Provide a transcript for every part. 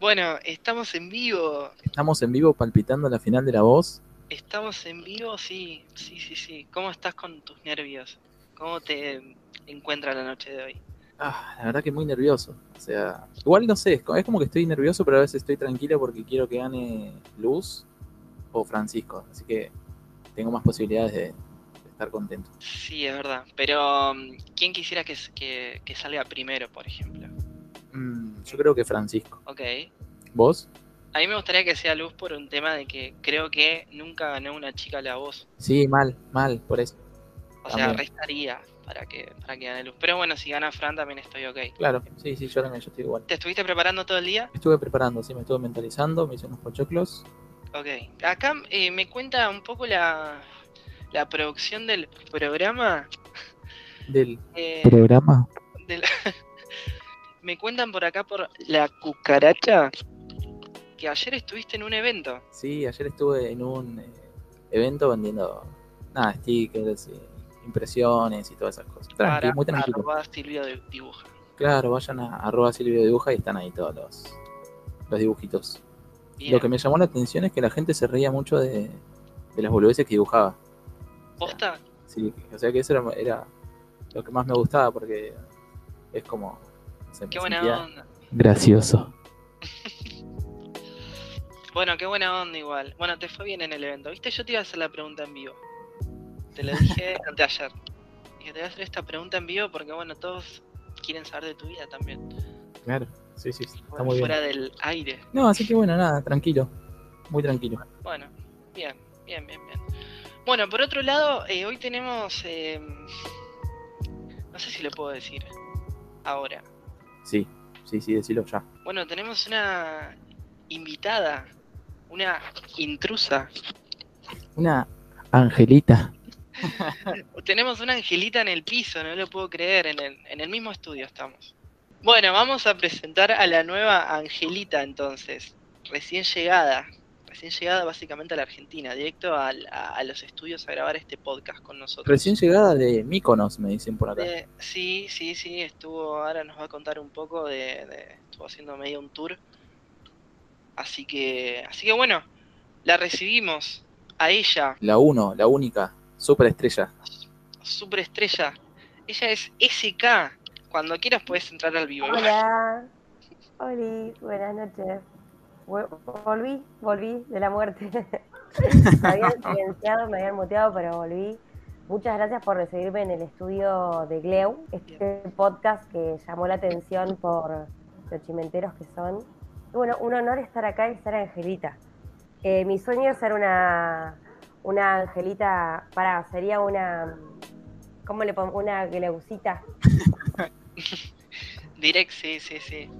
Bueno, estamos en vivo. Estamos en vivo palpitando la final de la voz. Estamos en vivo, sí, sí, sí, sí. ¿Cómo estás con tus nervios? ¿Cómo te encuentra la noche de hoy? Ah, la verdad que muy nervioso. O sea, igual no sé, es co- es como que estoy nervioso, pero a veces estoy tranquilo porque quiero que gane Luz o Francisco. Así que tengo más posibilidades de, de estar contento. Sí, es verdad. Pero, mm, ¿quién quisiera que, s- que, que salga primero, por ejemplo? Mm, yo creo que Francisco. Ok. ¿Vos? A mí me gustaría que sea Luz por un tema de que creo que nunca ganó una chica la voz. Sí, mal, mal, por eso. O sea, restaría para que, para que gane Luz. Pero bueno, si gana Fran también estoy ok. Claro, sí, sí, yo también yo estoy igual. ¿Te estuviste preparando todo el día? Estuve preparando, sí, me estuve mentalizando, me hice unos pochoclos. Ok. Acá eh, me cuenta un poco la, la producción del programa. Del Eh, programa. de la- me cuentan por acá por la cucaracha que ayer estuviste en un evento. Sí, ayer estuve en un eh, evento vendiendo nada, stickers, impresiones y todas esas cosas. Tranqui, Para muy tranquilo. arroba Silvio de dibuja. Claro, vayan a arroba Silvio Dibuja y están ahí todos los, los dibujitos. Bien. Lo que me llamó la atención es que la gente se reía mucho de, de las boludeces que dibujaba. ¿Posta? Sí, o sea que eso era, era lo que más me gustaba porque es como... me Qué buena onda. Gracioso. Bueno, qué buena onda igual. Bueno, te fue bien en el evento. ¿Viste? Yo te iba a hacer la pregunta en vivo. Te lo dije anteayer. Dije, te voy a hacer esta pregunta en vivo porque, bueno, todos quieren saber de tu vida también. Claro, sí, sí, sí, está Fuera, muy bien. fuera del aire. No, así que bueno, nada, tranquilo. Muy tranquilo. Bueno, bien, bien, bien, bien. Bueno, por otro lado, eh, hoy tenemos... eh, no sé si lo puedo decir ahora. Sí, sí, sí, decilo ya. Bueno, tenemos una invitada, una intrusa. Una angelita. Tenemos una angelita en el piso, no lo puedo creer, en el, en el mismo estudio estamos. Bueno, vamos a presentar a la nueva angelita entonces, recién llegada, recién llegada básicamente a la Argentina, directo a, a los estudios a grabar este podcast con nosotros. Recién llegada de Míconos, me dicen por acá. Eh, sí, sí, sí, estuvo, ahora nos va a contar un poco de, de- estuvo haciendo medio un tour. Así que, así que bueno, la recibimos a ella, La uno, la única, superestrella. superestrella. Ella es SK. Cuando quieras puedes entrar al vivo. Hola, Oli, buenas noches. Volví, volví de la muerte. me habían silenciado, me habían muteado, pero volví. Muchas gracias por recibirme en el estudio de Gleu, este podcast que llamó la atención por los chimenteros que son. Y bueno, un honor estar acá y estar Angelita. Eh, mi sueño es ser una, una Angelita, para, sería una, ¿cómo le pongo? Una Gleucita. Direct, sí, sí, sí.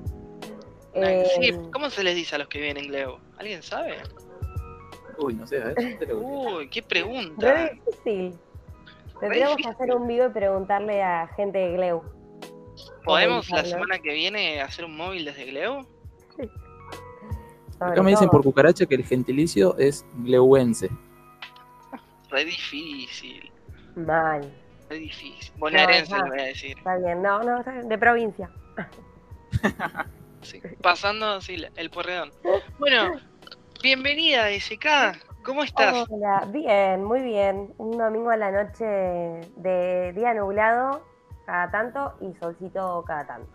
Eh, Sí, ¿Cómo se les dice a los que vienen en Gleo? ¿Alguien sabe? Uy, no sé, a ver. te. Uy, qué Re pregunta. difícil. Tendríamos que hacer un vivo y preguntarle a gente de Gleu. ¿Podemos la semana que viene hacer un móvil desde Gleo? sobre Acá me dicen por cucaracha que el gentilicio es gleuense. Re difícil, Mal. re difícil. Bonaerense No, voy a decir. Está bien, no, no, está bien, de provincia. Sí, pasando sí, el porredón. Bueno, bienvenida SK. ¿Cómo estás? Hola, bien, muy bien. Un domingo a la noche de día nublado cada tanto y solcito cada tanto.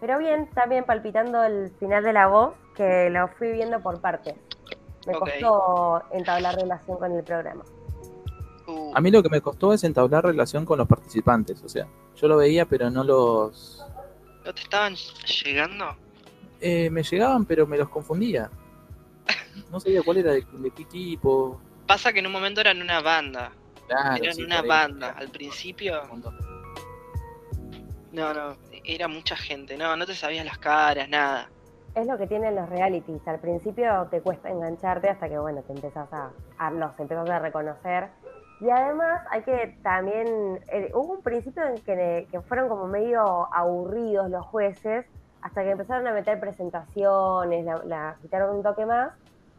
Pero bien, también palpitando el final de la voz, que lo fui viendo por partes. Me costó entablar relación con el programa. Uh, A mí lo que me costó es entablar relación con los participantes. O sea, yo lo veía, pero no los. ¿No te estaban llegando? Eh, me llegaban, pero me los confundía. No sabía cuál era, de, de qué equipo. Pasa que en un momento eran una banda. Claro, Eran sí, una banda. Al principio, no, no, era mucha gente. No, no te sabías las caras, nada. Es lo que tienen los realities. Al principio te cuesta engancharte hasta que, bueno, te empezás a, a- los empezás a reconocer. Y además hay que también, eh, hubo un principio en que, que fueron como medio aburridos los jueces, hasta que empezaron a meter presentaciones, la, la quitaron un toque más,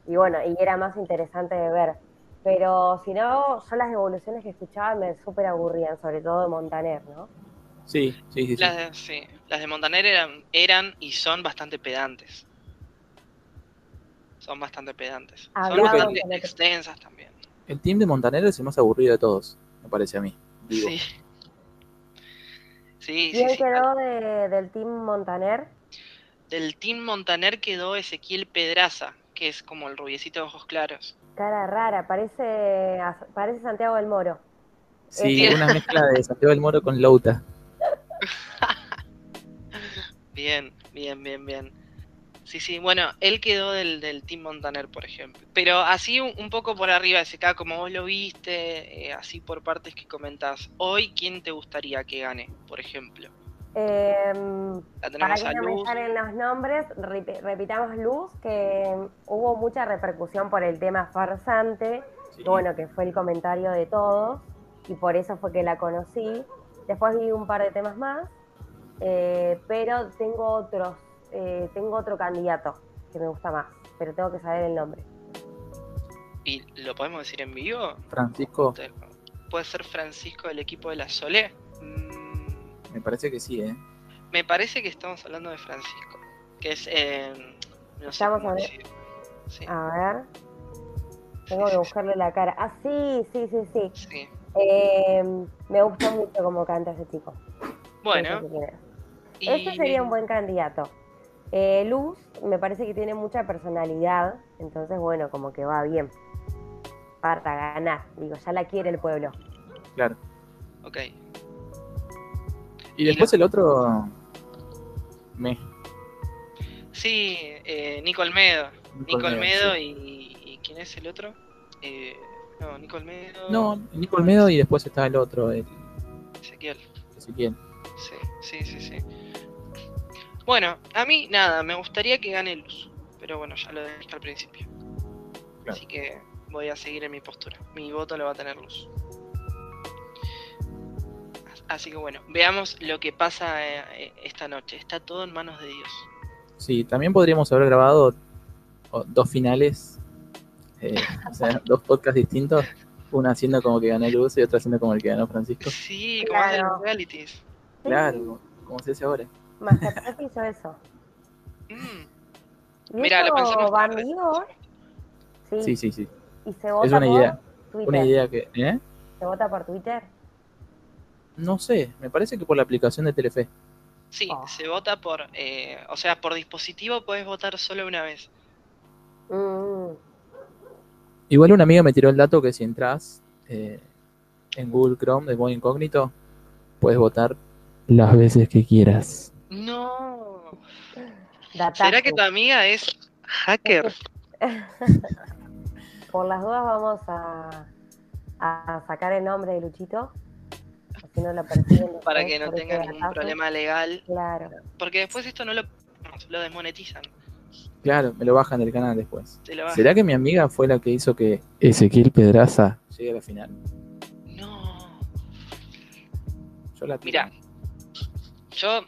y bueno, y era más interesante de ver. Pero si no, yo las devoluciones que escuchaba me súper aburrían, sobre todo de Montaner, ¿no? Sí, sí, sí. sí. Las de, sí, las de Montaner eran, eran y son bastante pedantes. Son bastante pedantes. Son Hablamos bastante extensas también. El team de Montaner es el más aburrido de todos, me parece a mí. Digo, Sí. Sí, ¿Quién sí. quedó de- del Team Montaner? Del Team Montaner quedó Ezequiel Pedraza, que es como el rubiecito de ojos claros. Cara rara, parece, parece Santiago del Moro. Sí, Eh, una mezcla de Santiago del Moro con Louta. Bien, bien, bien, bien. Sí, sí, bueno, él quedó del, del Team Montaner, por ejemplo. Pero así un, un poco por arriba, SK, como vos lo viste, eh, así por partes que comentás. Hoy, ¿quién te gustaría que gane, por ejemplo? Em, La Para tenemos que no me salen los nombres, repi- repitamos Luz, que hubo mucha repercusión por el tema farsante, Sí. bueno, que fue el comentario de todos, y por eso fue que la conocí. Después vi un par de temas más, eh, pero tengo otros, eh, tengo otro candidato que me gusta más, pero tengo que saber el nombre. ¿Y lo podemos decir en vivo? Francisco, ¿Puede ser Francisco del equipo de la Sole? Mm, me parece que sí, ¿eh? me parece que estamos hablando de Francisco, que es... eh, no sé Estamos cómo habla- decir. Sí, A ver, tengo sí, que sí, buscarle la cara. Ah, sí, sí, sí, sí. sí. Eh, me gustó mucho cómo canta ese chico. Bueno. Ese sería un buen candidato. Eh, Luz me parece que tiene mucha personalidad, entonces bueno, como que va bien para ganar. Digo, ya la quiere el pueblo. Claro. Ok. Y después el otro. Me. Sí, eh, Nico Olmedo. Nico Olmedo, Olmedo sí. y, y ¿quién es el otro? Eh, no, Nico Olmedo. No, Nico Olmedo y después está el otro, el Ezequiel. Ezequiel. Sí, sí, sí, sí. Bueno, a mí nada, me gustaría que gane Luz. Pero bueno, ya lo dije al principio. Claro. Así que voy a seguir en mi postura. Mi voto lo va a tener Luz. Así que bueno, veamos lo que pasa eh, esta noche. Está todo en manos de Dios. Sí, también podríamos haber grabado dos finales, eh, o sea, dos podcasts distintos, una haciendo como que ganó Luz y otra haciendo como el que ganó Francisco. Sí, como Claro. los realities. Claro, como se hace ahora. Masterchef hizo eso. Mm, ¿Y Mirá, lo pensamos va vivo? Sí. Sí, sí, sí. ¿Y se vota Es una por idea. Twitter? Una idea que. ¿eh? ¿Se vota por Twitter? No sé, me parece que por la aplicación de Telefe. Sí, Oh. se vota por, eh, o sea, por dispositivo puedes votar solo una vez. Mm, Igual una amiga me tiró el dato que si entras eh, en Google Chrome de modo incógnito, puedes votar las veces que quieras. No. ¿Será que tu amiga es hacker? Por las dudas vamos a, a sacar el nombre de Luchito. Así no lo Para que no por ese tenga ningún problema legal. Claro. Porque después esto no lo, lo desmonetizan. Claro, me lo bajan del canal después. ¿Será que mi amiga fue la que hizo que Ezequiel Pedraza llegue a la final? No. Yo la Mira, yo,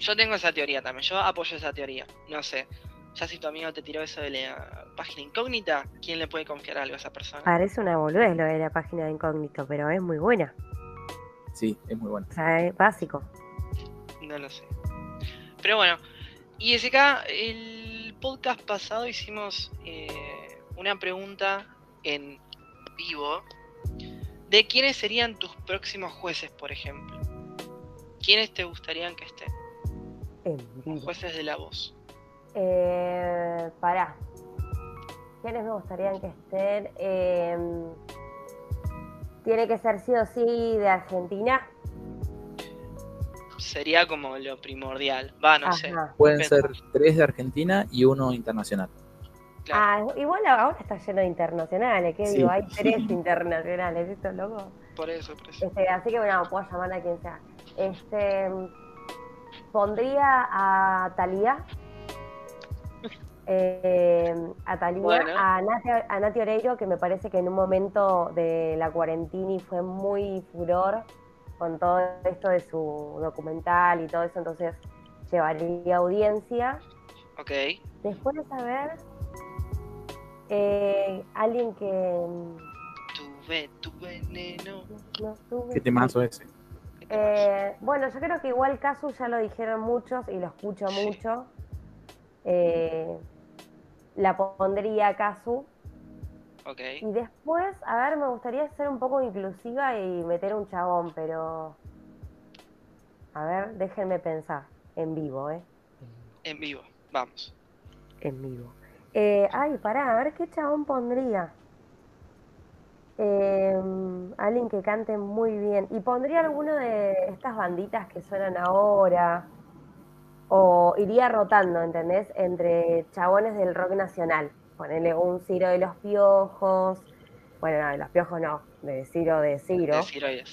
yo tengo esa teoría también. Yo apoyo esa teoría. No sé. Ya si tu amigo te tiró eso de la página incógnita, ¿quién le puede confiar algo a esa persona? Parece una boludez lo de la página de incógnito, pero es muy buena. Sí, es muy bueno. O sea, es básico. No lo sé. Pero bueno, y SK, el podcast pasado hicimos eh, una pregunta en vivo de quiénes serían tus próximos jueces, por ejemplo. ¿Quiénes te gustarían que estén? En vivo. jueces de la voz. Eh, pará. ¿Quiénes me gustarían que estén? Eh, Tiene que ser sí o sí de Argentina. Sería como lo primordial. Va, no sé. Pueden Depende. ser tres de Argentina y uno internacional. Claro, Ah, igual ahora está lleno de internacionales, ¿qué Sí. digo? Hay tres internacionales, ¿esto loco? por eso, por eso. Este, así que bueno, puedo llamar a quien sea. Este, pondría a Talía. Eh, a Talía, Bueno. a, Nati, a Nati Oreiro, que me parece que en un momento de la cuarentini fue muy furor con todo esto de su documental y todo eso, entonces llevaría audiencia. Ok. Después de saber, eh, alguien que mm, Tuve tu veneno. no tuve. ¿Qué temazo ese? Eh, bueno, yo creo que igual Casu ya lo dijeron muchos y lo escucho Sí. mucho. Eh, la pondría Casu. Ok. Y después, a ver, me gustaría ser un poco inclusiva y meter un chabón, pero. A ver, déjenme pensar. En vivo, ¿eh? En vivo. Vamos. En vivo. Eh, ay, pará, a ver qué chabón pondría. Eh, alguien que cante muy bien. Y pondría alguno de estas banditas que suenan ahora. O iría rotando, ¿entendés? Entre chabones del rock nacional. Ponerle un Ciro de los Piojos. Bueno, no, de los Piojos no. De Ciro de Ciro.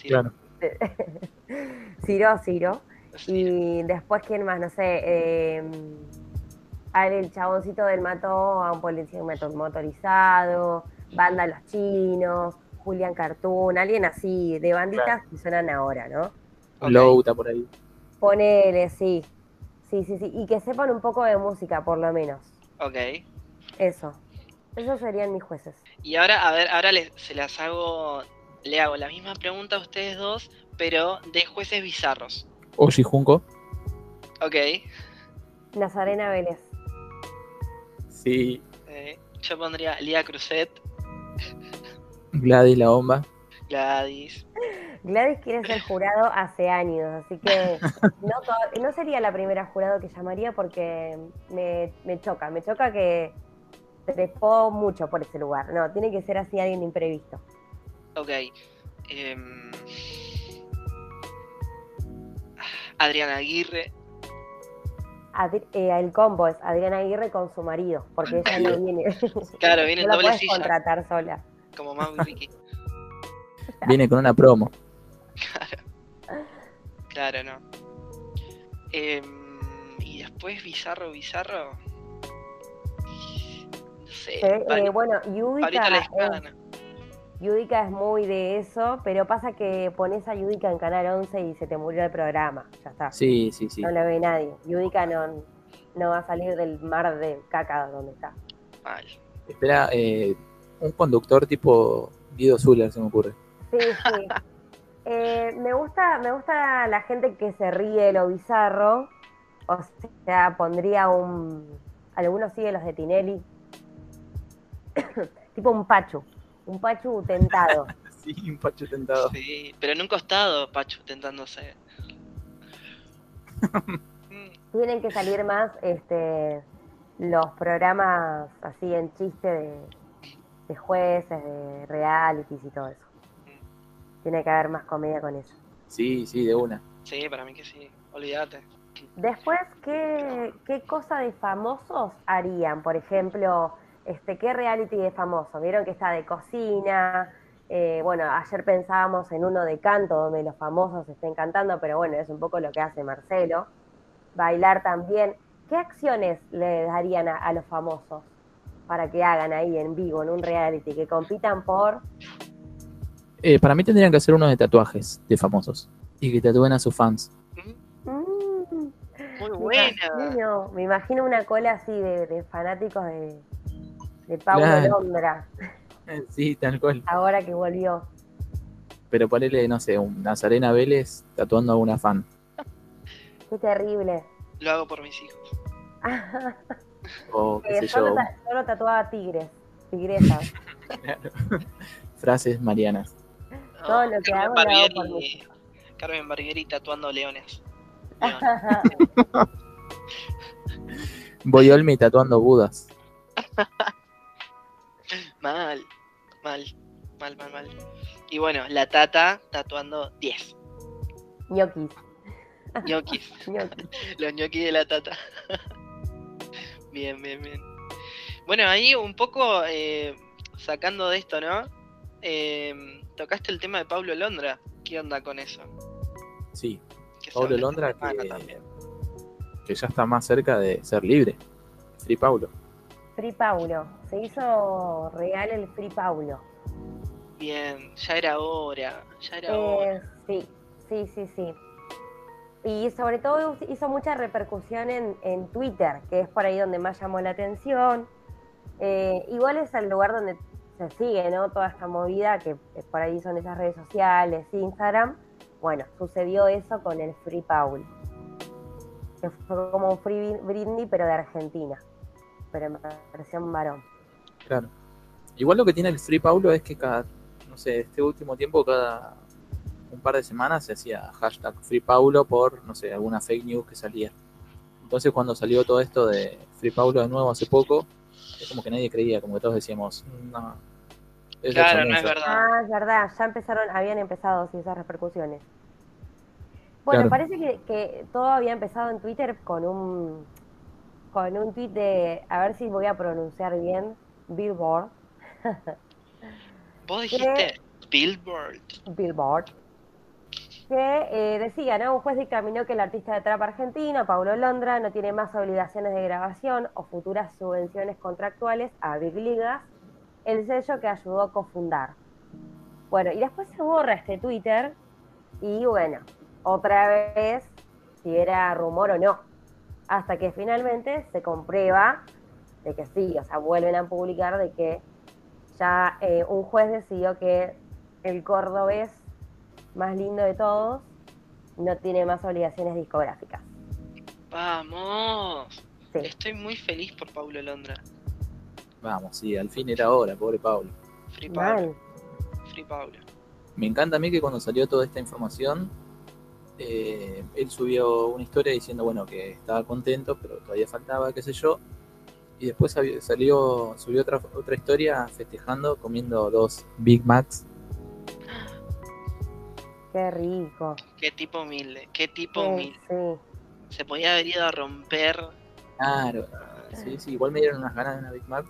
Claro. Ciro, Ciro. decir. Y después, ¿quién más? No sé. Eh, el chaboncito del mató a un policía motor- motorizado. Banda Los Chinos. Julián Cartoon. Alguien así, de banditas que suenan ahora, ¿no? Ok. Louta por ahí. Ponele, sí. Sí, sí, sí. Y que sepan un poco de música, por lo menos. Ok. Eso. Esos serían mis jueces. Y ahora, a ver, ahora les, se las hago, le hago la misma pregunta a ustedes dos, pero de jueces bizarros. Oshi Junko. Ok. Nazarena Vélez. Sí. eh, yo pondría Lía Cruzet, Gladys la bomba. Gladys. Gladys quiere ser jurado hace años, así que no, sería la primera jurado que llamaría porque me, me choca, me choca que trepó mucho por ese lugar. No, tiene que ser así alguien imprevisto. Ok. em, Adriana Aguirre. Adri- eh, el combo es Adriana Aguirre con su marido, porque ella no viene. Claro, viene en no la doble puedes silla, contratar sola. Como Mau y Ricky. Viene con una promo. Claro, no. Em, y después bizarro, bizarro. No sé. Eh, eh, bueno, Yudica. Yudica es muy de eso, pero pasa que pones a Yudica en Canal 11 y se te murió el programa. Ya está. Sí, sí, sí. No lo ve nadie. Yudica no, no va a salir del mar de caca donde está. Mal. Espera, eh, un conductor tipo Guido Zuller se me ocurre. Sí, sí. Eh, me gusta, me gusta la gente que se ríe de lo bizarro. O sea, pondría un. Algunos siguen los de Tinelli. tipo un Pachu. Un Pachu tentado. Sí, un pacho tentado. Sí, pero en un costado, Pachu, tentándose. Tienen que salir más este los programas así en chiste de, de jueces, de realities y todo eso. Tiene que haber más comedia con eso. Sí, sí, de una. Sí, para mí que sí. Olvídate. Después, ¿qué, qué cosa de famosos harían? Por ejemplo, este, ¿qué reality de famosos? Vieron que está de cocina. eh, bueno, ayer pensábamos en uno de canto donde los famosos estén cantando, pero bueno, es un poco lo que hace Marcelo. Bailar también. ¿Qué acciones le darían a, a los famosos para que hagan ahí en vivo, en un reality, que compitan por... Eh, para mí tendrían que hacer uno de tatuajes de famosos. Y que tatúen a sus fans. Mm, Muy imagino, me imagino una cola así de, de fanáticos de, de Paulo Claro. Londra, Sí, tal cual. ahora que volvió. Pero ponele, no sé, un Nazarena Vélez tatuando a una fan. Qué terrible. Lo hago por mis hijos. O qué Eh, sé solo, yo, ta- solo tatuaba tigres, tigresas. frases marianas. No, Todo lo que hago lo hago por Carmen Barbieri tatuando leones. León. Voy Olmi tatuando budas. Mal, mal, mal, mal, mal. Y bueno, la tata tatuando 10. ñoquis, ñoquis. ñoquis. Los ñoquis de la tata. Bien, bien, bien. Bueno, ahí un poco eh, sacando de esto, ¿no? Eh, tocaste el tema de Pablo Londra. ¿Qué onda con eso? Sí, Que Pablo Londra que, también. que ya está más cerca de ser libre. Free Paulo. Free Paulo. Se hizo real el Free Paulo. Bien, ya era hora, ya era hora. Eh, sí, sí, sí, sí. Y sobre todo hizo mucha repercusión en, Twitter, que es por ahí donde más llamó la atención. Eh, igual es el lugar donde se sigue, ¿no? Toda esta movida, que por ahí son esas redes sociales, Instagram. Bueno, sucedió eso con el Free Paul. Que fue como un Free Britney, pero de Argentina. Pero en versión varón. Claro. Igual lo que tiene el Free Paulo es que cada, no sé, este último tiempo, cada un par de semanas se hacía hashtag Free Paulo por, no sé, alguna fake news que salía. Entonces cuando salió todo esto de Free Paulo de nuevo hace poco, es como que nadie creía, como que todos decíamos, no. es la Claro, no es chamuza". verdad. Ah, es verdad, ya empezaron, habían empezado sí, esas repercusiones. Bueno, Claro. parece que, que todo había empezado en Twitter con un con un tweet de, a ver si voy a pronunciar bien, Billboard, Vos dijiste Billboard. Billboard, que eh, decía, ¿no? Un juez dictaminó que el artista de trap argentino, Paulo Londra, no tiene más obligaciones de grabación o futuras subvenciones contractuales a Big Ligas, el sello que ayudó a cofundar. Bueno, y después se borra este Twitter y bueno, otra vez si era rumor o no, hasta que finalmente se comprueba de que sí, o sea, vuelven a publicar de que ya eh, un juez decidió que el cordobés más lindo de todos no tiene más obligaciones discográficas. Vamos. Sí. Estoy muy feliz por Paulo Londra. Vamos, sí, al fin era hora, pobre Pablo. Free Paulo. Mal. Free Paulo. Me encanta a mí que cuando salió toda esta información, eh, él subió una historia diciendo, bueno, que estaba contento, pero todavía faltaba, qué sé yo. Y después salió, subió otra, otra historia festejando, comiendo dos Big Macs. Qué rico. Qué tipo humilde. Qué tipo Sí, humilde. sí. Se podía haber ido a romper. Claro, sí, sí, igual me dieron unas ganas de una Big Mac.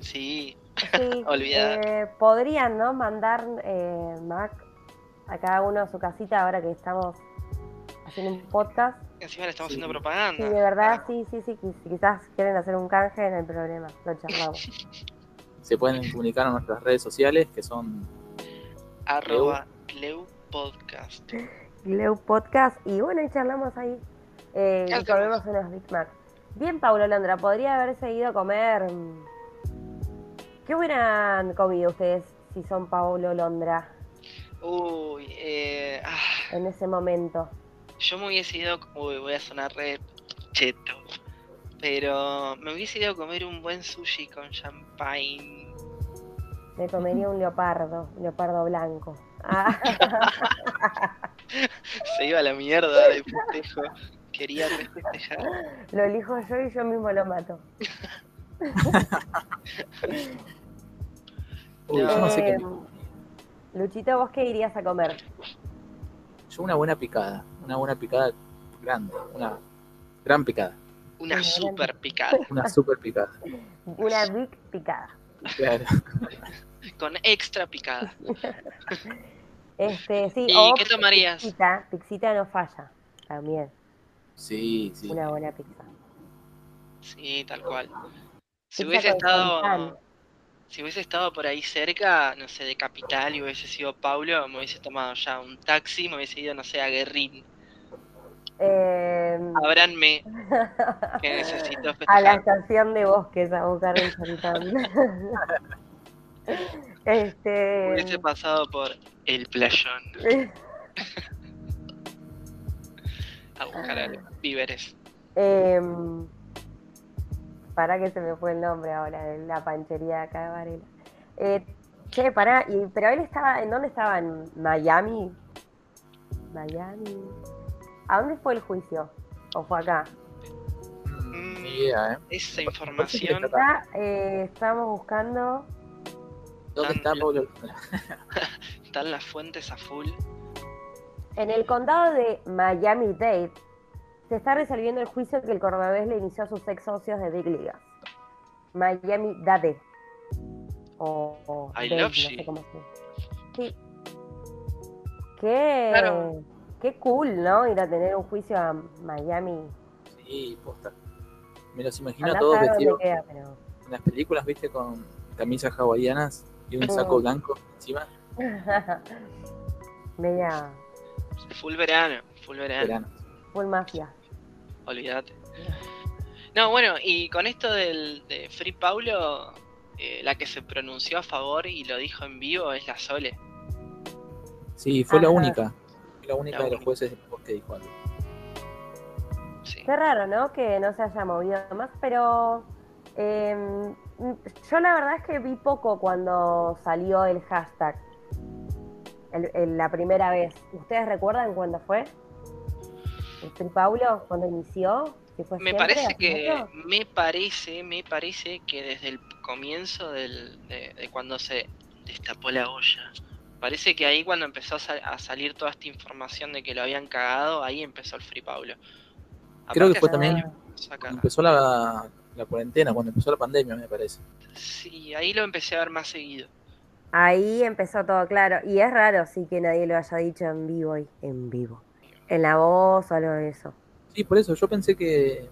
Sí. Sí, Olvidar. eh, podrían, ¿no? Mandar eh, Mac a cada uno a su casita ahora que estamos haciendo un podcast. Encima le estamos Sí. haciendo Sí, propaganda. de verdad, sí, sí, sí. Si quizás quieren hacer un canje, no hay problema. Lo charlamos. Se pueden comunicar a nuestras redes sociales, que son Arroba Leu Podcast. Leo Podcast. Y bueno, y charlamos ahí. Eh, ¿Qué y comemos unos Big Mac. Bien, Paulo Londra, podría haberse ido a comer. mm, ¿Qué hubieran comido ustedes si son Paulo Londra Uy, eh, ah, en ese momento? yo me hubiese ido. Uy, voy a sonar re cheto. Pero me hubiese ido a comer un buen sushi con champagne. Me comería un leopardo, un leopardo blanco. Ah, Se iba a la mierda de festejo. Quería festejar. lo elijo yo y yo mismo lo mato. Uy, yo no sé qué. Eh, Luchito, ¿vos qué irías a comer? Yo una buena picada, una buena picada grande, una gran picada, Una super picada. una super picada. Una big picada. Claro. Con extra picada. Este, sí, ¿Y o qué tomarías? Pixita, pixita no falla. También, Sí, sí. una buena pizza. Sí, tal cual. Si Pizza hubiese estado. Si hubiese estado por ahí cerca, no sé, de Capital y hubiese sido Paulo, me hubiese tomado ya un taxi, me hubiese ido, no sé, a Guerrín. Eh, Abranme, que necesito a la estación de bosques a buscar un champán. Este. Hubiese pasado por el playón a buscar víveres. Em, para que se me fue el nombre ahora de la panchería de acá de Varela. Eh, che, pará, y, pero él estaba, ¿en dónde estaba? ¿En Miami? Miami. ¿A dónde fue el juicio? ¿O fue acá? Mm, Ni idea, ¿eh? Esa información Acá eh, estamos buscando. ¿Dónde está Tan- Pablo? está en las fuentes a full. En el condado de Miami-Dade se está resolviendo el juicio que el cordobés le inició a sus ex socios de Big Ligas. Miami-Dade. O, o I Dade, love no she. sé cómo se Sí. Qué, Claro. qué cool, ¿no? Ir a tener un juicio a Miami. Sí, posta. Me los imagino a Andá todos vestidos queda, pero... en las películas, viste, con camisas hawaianas y un saco blanco encima. Media Full verano, full verano, Verano. full mafia. olvídate. No, bueno, y con esto del, de Free Paulo, eh, la que se pronunció a favor y lo dijo en vivo es la Sole. Sí, fue la Ajá. única. Fue la única La de los jueces que dijo algo. Sí. Qué raro, ¿no? Que no se haya movido más, pero eh, yo la verdad es que vi poco cuando salió el hashtag. El- el- la primera vez. ¿Ustedes recuerdan cuándo fue? ¿El Free Paulo? ¿Cuándo inició? ¿Si fue Me siempre, parece que, mucho? me parece, me parece que desde el comienzo del, de, de cuando se destapó la olla, parece que ahí cuando empezó a, sal- a salir toda esta información de que lo habían cagado, ahí empezó el Free Paulo. Creo que fue también. Empezó la, la cuarentena, cuando empezó la pandemia, me parece. Sí, ahí lo empecé a ver más seguido. Ahí empezó todo claro. Y es raro, sí, que nadie lo haya dicho en vivo y en vivo. En la voz o algo de eso. Sí, por eso yo pensé que,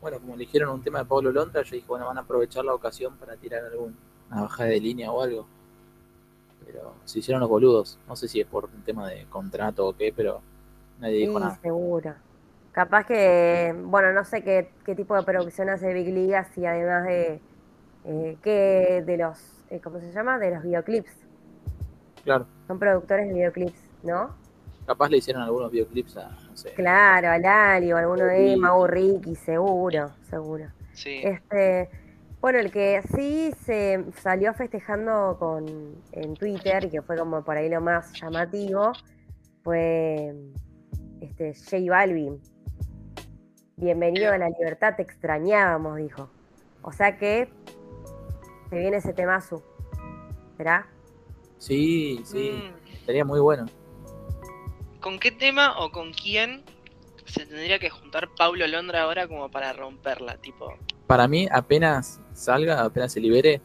bueno, como eligieron un tema de Pablo Londra, yo dije, bueno, van a aprovechar la ocasión para tirar alguna bajada de línea o algo. Pero se hicieron los boludos. No sé si es por un tema de contrato o qué, pero nadie dijo Sí, nada. seguro. Capaz que, bueno, no sé qué, qué tipo de producción hace Big Liga, si además de, eh, que de los, eh, ¿cómo se llama? De los videoclips. Claro, Son productores de videoclips, ¿no? capaz le hicieron algunos videoclips a, no sé. Claro, a Lali o alguno de Sí. Mau Ricky, seguro, seguro. Sí. Este, bueno, el que sí se salió festejando con en Twitter y que fue como por ahí lo más llamativo fue este J Balvin. Bienvenido a la libertad, te extrañábamos, dijo. O sea que se viene ese temazo. ¿Será? Sí, sí, Mm, estaría muy bueno. ¿Con qué tema o con quién se tendría que juntar Paulo Londra ahora como para romperla? Tipo, Para mí, apenas salga, apenas se libere,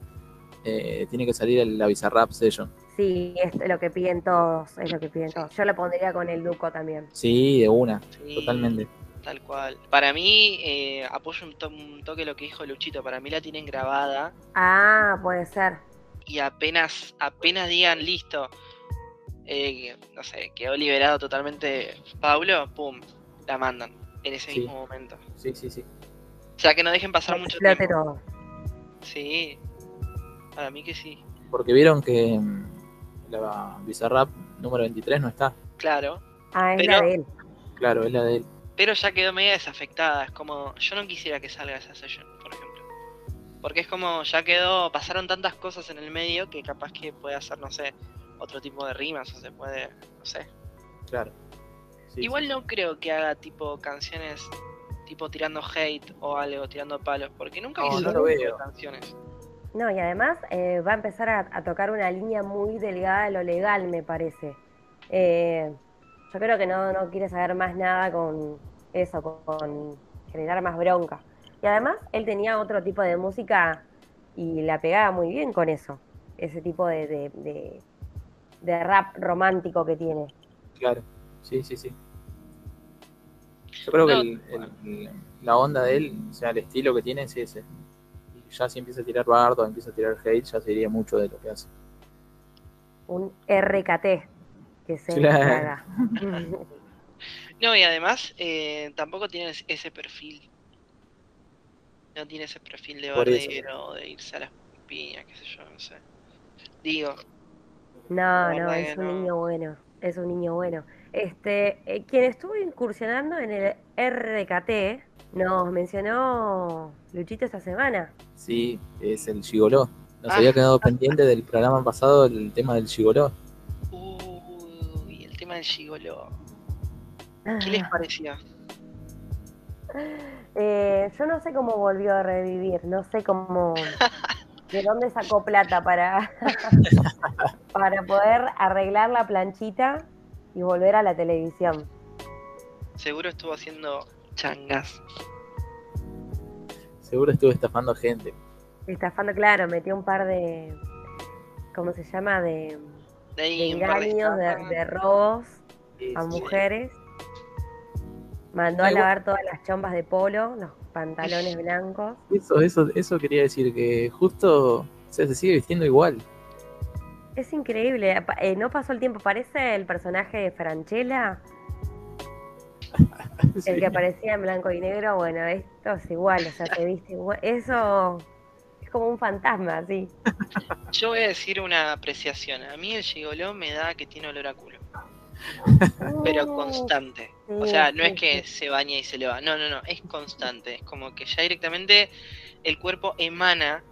eh, tiene que salir el- la Bizarrap Session. Sí, es lo que piden todos, es lo que piden todos. Yo lo pondría con el Duco también. Sí, de una, sí, totalmente. Tal cual. Para mí, eh, apoyo un, to- un toque lo que dijo Luchito. Para mí la tienen grabada Ah, puede ser. y apenas, apenas digan listo, eh, no sé, quedó liberado totalmente Pablo, pum, la mandan en ese Sí. mismo momento. Sí, sí, sí. O sea que no dejen pasar mucho tiempo. todo. Sí, para mí que sí. Porque vieron que mm, la Bizarrap número 23 no está. Claro, Ah, es Pero- la de él. Claro, es la de él. Pero ya quedó media desafectada. Es como, yo no quisiera que salga esa session, por ejemplo. Porque es como, ya quedó, pasaron tantas cosas en el medio que capaz que puede hacer, no sé, otro tipo de rimas o se puede, no sé. Claro. Sí, Igual sí. no creo que haga tipo canciones tipo tirando hate o algo, tirando palos, porque nunca No, hizo no veo. canciones. No, y además eh, va a empezar a, a tocar una línea muy delgada de lo legal, me parece. Eh, yo creo que no, no quiere saber más nada con eso, con, generar más bronca. Y además, él tenía otro tipo de música y la pegaba muy bien con eso. Ese tipo de, de, de- de rap romántico que tiene. Claro. Sí, sí, sí. Yo creo que No, el- el- la onda de él, o sea, el estilo que tiene es ese. Y ya si empieza a tirar bardo, empieza a tirar hate, ya sería mucho de lo que hace. Un RKT que se Claro. No, y además eh, tampoco tiene es- ese perfil. No tiene ese perfil de bardero, de irse a las piñas, qué sé yo, no sé. Digo, No, no, es un no. niño bueno, es un niño bueno. Este, eh, quien estuvo incursionando en el RKT nos mencionó Luchito esta semana. Sí, es el gigoló. Nos Ah. había quedado pendiente del programa pasado el tema del gigoló. Tema del gigolo. ¿Qué les Ah, pareció? eh, yo no sé cómo volvió a revivir, no sé cómo, de dónde sacó plata para, para poder arreglar la planchita y volver a la televisión. Seguro estuvo haciendo changas. Seguro estuve estafando gente. Estafando, claro, metió un par de, ¿cómo se llama? De, De engaños, de, robos. Sí, a sí. mujeres. Mandó a lavar todas las chombas de polo, los pantalones blancos. Eso, eso, eso quería decir, que justo o sea, se sigue vistiendo igual. Es increíble. eh, no pasó el tiempo. Parece el personaje de Franchella, Sí. el que aparecía en blanco y negro. Bueno, esto es igual. O sea, te viste igual. Eso es como un fantasma, así. Yo voy a decir una apreciación. A mí el gigoló me da que tiene olor a culo. pero Mm, constante. O sea, no es que se baña y se le va. No, no, no, es constante. Es como que ya directamente el cuerpo emana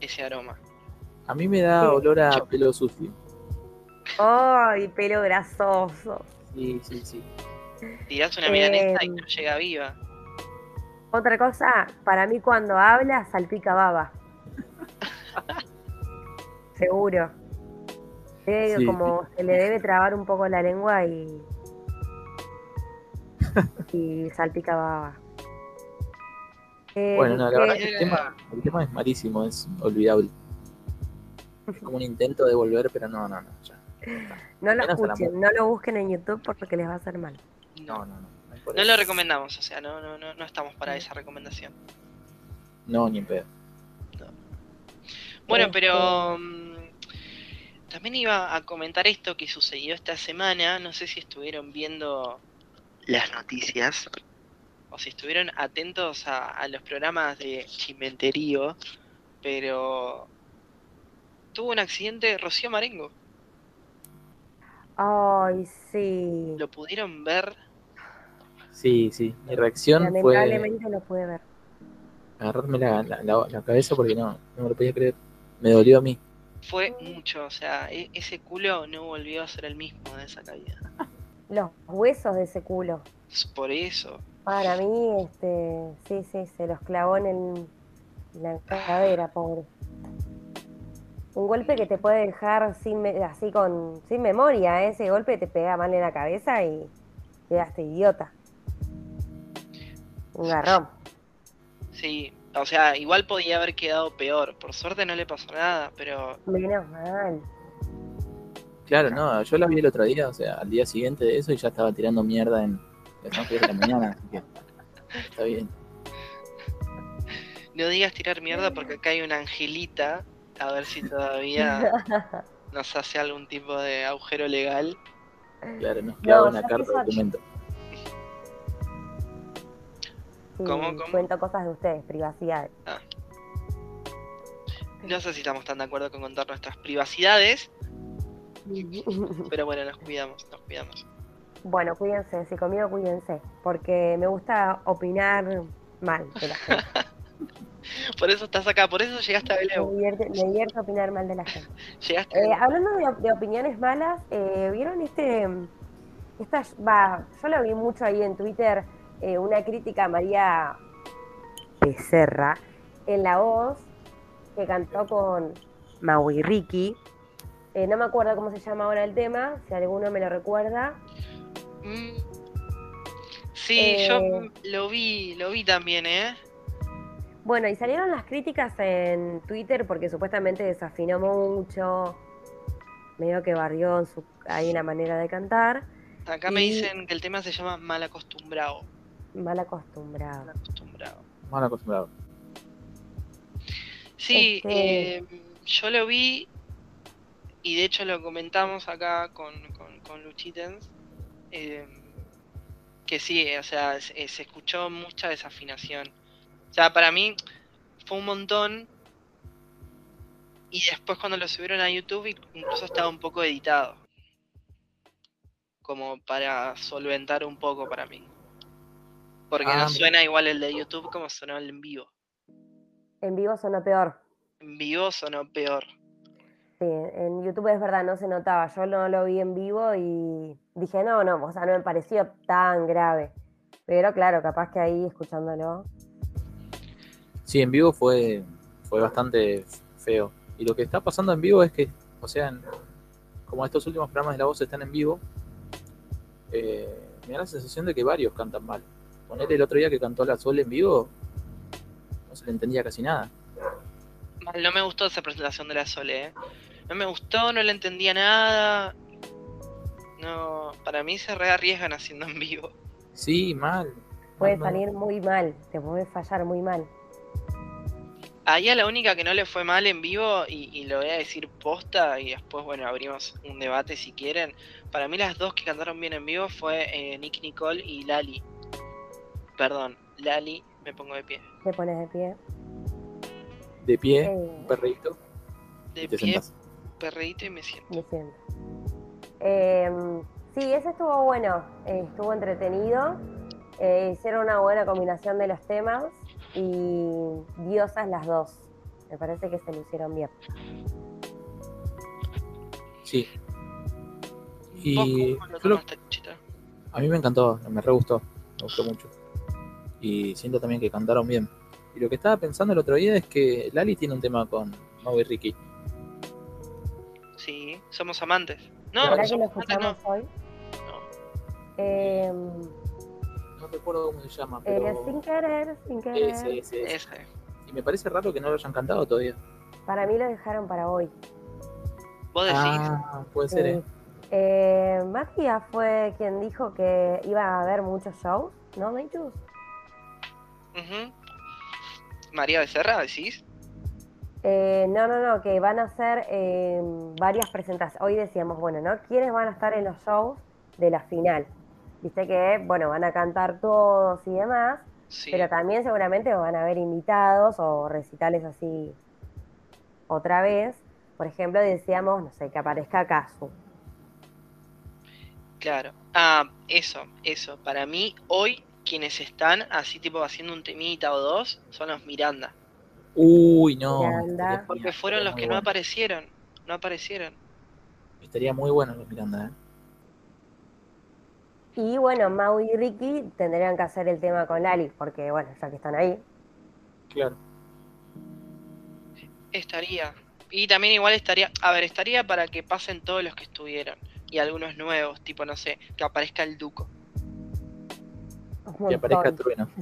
ese aroma. A mí me da olor a Yo- pelo sucio. Ay, pelo grasoso. Sí, sí, sí. Tirás una milanesa y Em. no llega viva. Otra cosa, para mí cuando habla salpica baba. Seguro. Debe- Sí. Como se le debe trabar un poco la lengua y. y salpica baba. Eh, Bueno, no, la verdad eh, que el tema, el tema es malísimo, es olvidable. Es como un intento de volver, pero no, no, no. Ya. no lo menos escuchen, no lo busquen en YouTube porque les va a hacer mal. No, No, no, no. Eso. lo recomendamos, o sea, no, no, no, no estamos para esa recomendación. No, ni en pedo. Bueno, Este- pero mm, también iba a comentar esto que sucedió esta semana. No sé si estuvieron viendo las noticias o si estuvieron atentos a, a los programas de chimenterío, pero tuvo un accidente Rocío Marengo. Ay, sí. ¿Lo pudieron ver? Sí, sí. Mi reacción fue Lamentablemente lo pude ver. agarrarme la, la- la- la cabeza porque no, no me lo podía creer. Me dolió a mí. Fue mucho, o sea, e- ese culo no volvió a ser el mismo de esa caída. Los huesos de ese culo. Es Por eso. Para mí, este, sí, sí, se los clavó en, el- en la cadera, pobre. Un golpe que te puede dejar sin, me- así con, sin memoria, ¿eh? ese golpe te pega mal en la cabeza y quedaste idiota. Un garrón. Sí, o sea, igual podía haber quedado peor. Por suerte no le pasó nada, pero Menos mal. Claro, no, yo la vi el otro día, o sea, al día siguiente de eso y ya estaba tirando mierda en las 11 de la mañana, así que está bien. no digas tirar mierda porque acá hay una angelita. A ver si todavía nos hace algún tipo de agujero legal. Claro, nos clava No, una carta de documento. Sí, ¿Cómo, cómo? Cuento cosas de ustedes, privacidad. No sé si estamos tan de acuerdo con contar nuestras privacidades, pero bueno, nos cuidamos, nos cuidamos. Bueno, cuídense, si conmigo cuídense, porque me gusta opinar mal de la gente. Por eso estás acá, por eso llegaste a Me Beleu. divierte, me divierte opinar mal de la gente. Llegaste Eh, hablando de, de opiniones malas, eh, ¿vieron este? Esta, va, yo lo vi mucho ahí en Twitter, eh, una crítica a María Becerra en La Voz, que cantó con Maui Ricky. Eh, no me acuerdo cómo se llama ahora el tema, si alguno me lo recuerda. Mm. Sí, Eh, yo lo vi, lo vi también, ¿eh? Bueno, y salieron las críticas en Twitter porque supuestamente desafinó mucho, medio que barrió en su, hay una manera de cantar, Acá me dicen que el tema se llama mal acostumbrado. Mal acostumbrado. Mal acostumbrado. Mal acostumbrado. Sí, Este- eh, yo lo vi y de hecho lo comentamos acá con, con, con Luchitens. eh, que sí, o sea, se, se escuchó mucha desafinación. O sea, para mí fue un montón. Y después cuando lo subieron a YouTube incluso estaba un poco editado. Como para solventar un poco para mí. Porque Ah, no suena igual el de YouTube como sonó el en vivo. En vivo sonó peor. En vivo sonó peor. Sí, en YouTube es verdad, no se notaba. Yo no lo vi en vivo y dije, no, no, o sea, no me pareció tan grave. Pero claro, capaz que ahí escuchándolo. Sí, en vivo fue, fue bastante feo. Y lo que está pasando en vivo es que, o sea, en- como estos últimos programas de La Voz están en vivo, eh, me da la sensación de que varios cantan mal. Ponele el otro día que cantó La Sol en vivo, no se le entendía casi nada. Mal, No me gustó esa presentación de la Sole, ¿eh? No me gustó, no le entendía nada. No, para mí se rearriesgan haciendo en vivo. Sí, mal. Puede Mal, mal. salir muy mal, te puede fallar muy mal. A ella la única que no le fue mal en vivo, y, y lo voy a decir posta, y después, bueno, abrimos un debate si quieren. Para mí las dos que cantaron bien en vivo fue eh, Nick Nicole y Lali. Perdón, Lali, me pongo de pie. Te pones de pie. De pie, Eh, un perrito, De pie, sentás. perreíto y me siento. me siento. Eh, Sí, ese estuvo bueno, eh, estuvo entretenido. Eh, hicieron una buena combinación de los temas y diosas las dos. Me parece que se lo hicieron bien. Sí. ¿Vos Y Chita? a mí me encantó, me re gustó, me gustó mucho. Y siento también que cantaron bien. Y lo que estaba pensando el otro día es que Lali tiene un tema con Mau y Ricky. Sí, somos amantes. No, ¿Verdad que lo somos amantes no. hoy? no. Eh, No recuerdo cómo se llama, eh, pero... sin querer, sin querer. Ese, ese, ese. Ese. Y me parece raro que no lo hayan cantado todavía. Para mí lo dejaron para hoy. Vos decís. Ah, puede ser, Sí. ¿eh? Eh, Magia fue quien dijo que iba a haber muchos shows, ¿no, Meitus? María Becerra, decís. Eh, no, no, no, que van a hacer eh, varias presentaciones. Hoy decíamos, bueno, ¿no? ¿Quiénes van a estar en los shows de la final? Viste que, bueno, van a cantar todos y demás, Sí. pero también seguramente van a haber invitados o recitales así otra vez. Por ejemplo, decíamos, no sé, que aparezca Kazu. Claro. Ah, eso, eso. Para mí, hoy, quienes están así tipo haciendo un temita o dos, son los Miranda. Uy, no. Miranda. Porque fueron los que no aparecieron. No aparecieron. Estaría muy bueno los Miranda, ¿eh? Y bueno, Mau y Ricky tendrían que hacer el tema con Lali, porque bueno, ya que están ahí. Claro. Estaría. Y también igual estaría, a ver, estaría para que pasen todos los que estuvieron. Y algunos nuevos, tipo, no sé, que aparezca el Duco. Que aparezca. Trueno.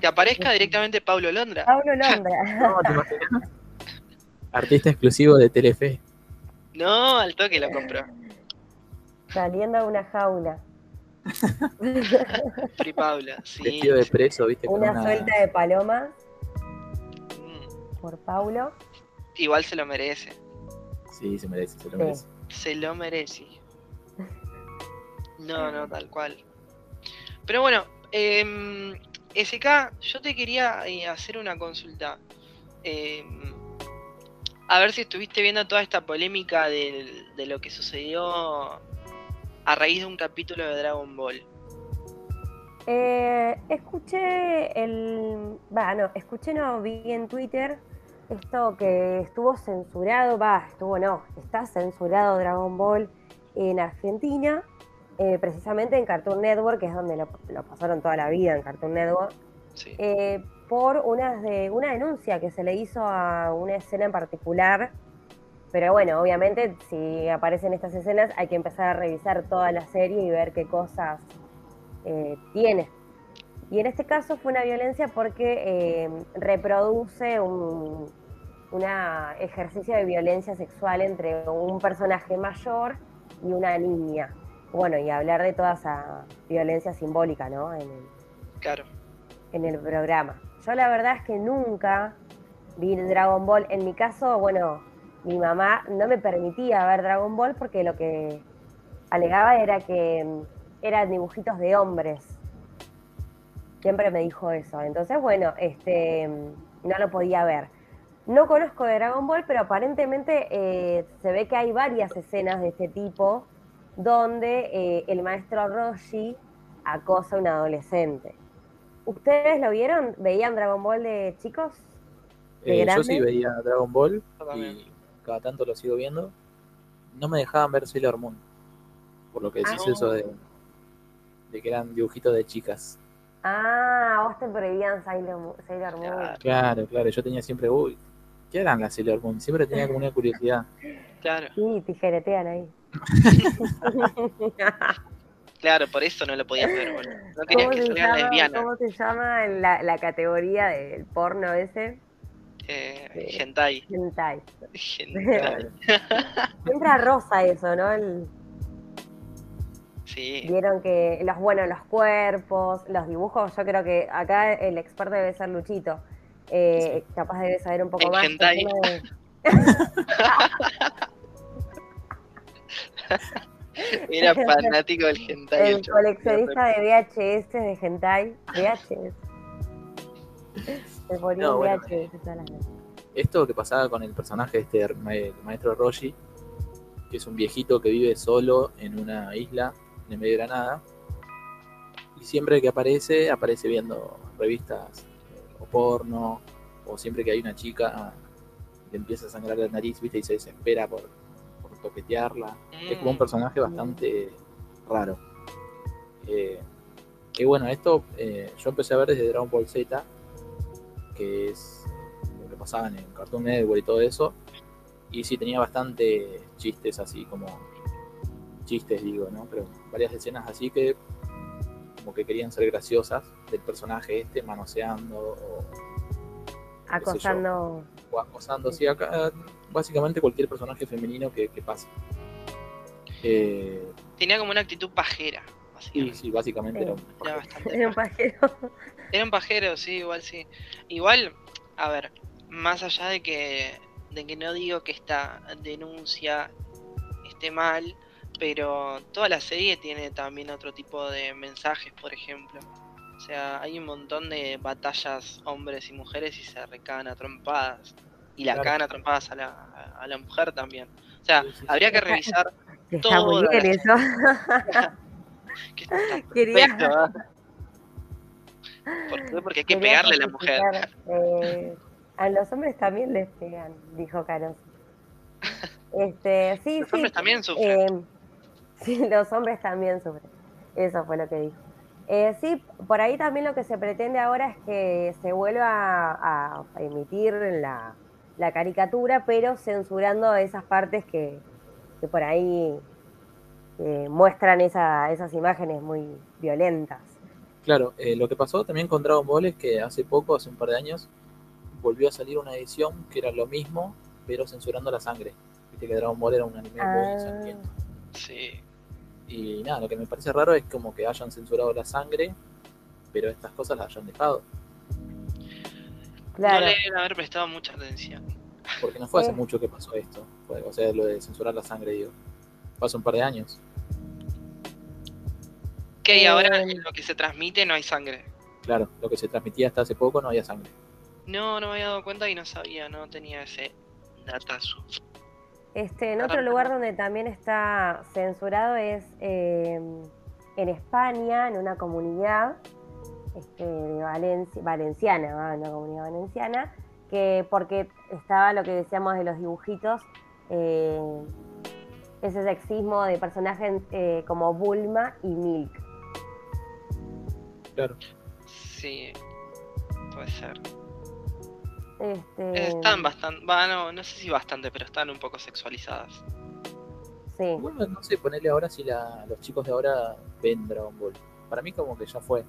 Que aparezca directamente Pablo Londra. Pablo Londra, No, ¿te imaginas? Artista exclusivo de Telefe. No, al toque lo compró. saliendo de una jaula. Free Paula, sí. Vestido de preso, viste, Una una... suelta de palomas Mm, por Paulo. Igual se lo merece. Sí, se merece, se lo Sí. merece. Se lo merece. No, no, tal cual. Pero bueno, em, SK, yo te quería eh, hacer una consulta. Em, a ver si estuviste viendo toda esta polémica de lo que sucedió a raíz de un capítulo de Dragon Ball. Eh, escuché el. Va, no, escuché, no, vi en Twitter esto que estuvo censurado, va, estuvo no, está censurado Dragon Ball en Argentina, eh, precisamente en Cartoon Network, que es donde lo, lo pasaron toda la vida en Cartoon Network, Sí. eh, por unas de, una denuncia que se le hizo a una escena en particular. Pero bueno, obviamente si aparecen estas escenas hay que empezar a revisar toda la serie y ver qué cosas eh, tiene. Y en este caso fue una violencia porque eh, reproduce un una ejercicio de violencia sexual entre un personaje mayor y una niña. Bueno, y hablar de toda esa violencia simbólica, ¿no? En el, Claro. en el programa. Yo la verdad es que nunca vi Dragon Ball. En mi caso, bueno, mi mamá no me permitía ver Dragon Ball porque lo que alegaba era que mm, eran dibujitos de hombres. Siempre me dijo eso. Entonces, bueno, este mm, no lo podía ver. No conozco de Dragon Ball, pero aparentemente eh, se ve que hay varias escenas de este tipo donde eh, el maestro Roshi acosa a un adolescente. ¿Ustedes lo vieron? ¿Veían Dragon Ball de chicos? ¿De Eh, yo sí veía Dragon Ball y cada tanto lo sigo viendo. No me dejaban ver Sailor Moon. Por lo que decís Ah. eso de, de que eran dibujitos de chicas. Ah, vos te prohibían Sailor Moon. Sailor Moon. Claro. Claro, claro. Yo tenía siempre, uy, ¿qué eran las Sailor Moon? Siempre tenía como una curiosidad. Claro, Sí, tijeretean ahí. claro, por eso no lo podías ver. No querías ¿Cómo que lesbianas. ¿Cómo se llama la, la categoría del porno ese? Eh, hentai. Hentai. Hentai. Entra rosa eso, ¿no? El- Sí. Vieron que los bueno, los cuerpos, los dibujos, yo creo que acá el experto debe ser Luchito. Eh, Capaz debe saber un poco más. hentai. de- Era fanático del hentai. el chabón. coleccionista de VHS de Hentai. VHS. Se ponía No, bueno, VHS todas las noches. Esto que pasaba con el personaje este, el maestro Roshi, que es un viejito que vive solo en una isla en el medio de la nada. Y siempre que aparece, aparece viendo revistas eh, o porno, o siempre que hay una chica le empieza a sangrar la nariz, ¿viste? Y se desespera por, toquetearla. Es como un Mm. personaje bastante raro. Eh, que bueno, esto eh, yo empecé a ver desde Dragon Ball Z, que es lo que pasaban en Cartoon Network y todo eso. Y sí tenía bastante chistes así como chistes digo, ¿no? Pero varias escenas así que como que querían ser graciosas del personaje este manoseando o, Acosando. O acosando. Sí, acá básicamente cualquier personaje femenino que, que pase. Eh, Tenía como una actitud pajera, sí, básicamente. sí, básicamente Sí. era un Era bastante Era un pajero. pajero. Era un pajero, sí, igual sí. Igual, a ver, más allá de que, de que no digo que esta denuncia esté mal, pero toda la serie tiene también otro tipo de mensajes, por ejemplo. O sea, hay un montón de batallas hombres y mujeres y se recagan a trompadas. Y la Claro. cagan a trompadas a la, a la mujer también. O sea, Sí, sí, sí. habría que revisar Que Está muy bien la- eso. que está Quería, perfecto. ¿Por qué? Porque hay que quería pegarle a la mujer. eh, a los hombres también les pegan, dijo Caros. Este, sí, Los sí. hombres también sufren. eh, sí, los hombres también sufren. Eso fue lo que dijo. Eh, sí, por ahí también lo que se pretende ahora es que se vuelva a, a emitir la, la caricatura, pero censurando esas partes que, que por ahí eh, muestran esa- esas imágenes muy violentas. Claro, eh, lo que pasó también con Dragon Ball es que hace poco, hace un par de años, volvió a salir una edición que era lo mismo, pero censurando la sangre. Viste que Dragon Ball era un anime muy Ah. sangriento. Sí. Y nada, lo que me parece raro es como que hayan censurado la sangre, pero estas cosas las hayan dejado. Claro. No le deben haber prestado mucha atención. Porque no fue hace mucho que pasó esto. O sea, lo de censurar la sangre, digo. Hace un par de años. Que y ahora Eh. en lo que se transmite no hay sangre. Claro, lo que se transmitía hasta hace poco no había sangre. No, no me había dado cuenta y no sabía, no tenía ese datazo. Este, en otro lugar donde también está censurado es eh, en España, en una comunidad este, de Valencia, valenciana, ¿va? una comunidad valenciana, que porque estaba lo que decíamos de los dibujitos, eh, ese sexismo de personajes eh, como Bulma y Milk. Claro. Sí, puede ser. Este, Están bastante, bueno, no sé si bastante, pero están un poco sexualizadas. sí. Bueno, no sé, ponerle ahora si la, los chicos de ahora ven Dragon Ball. Para mí como que ya fue.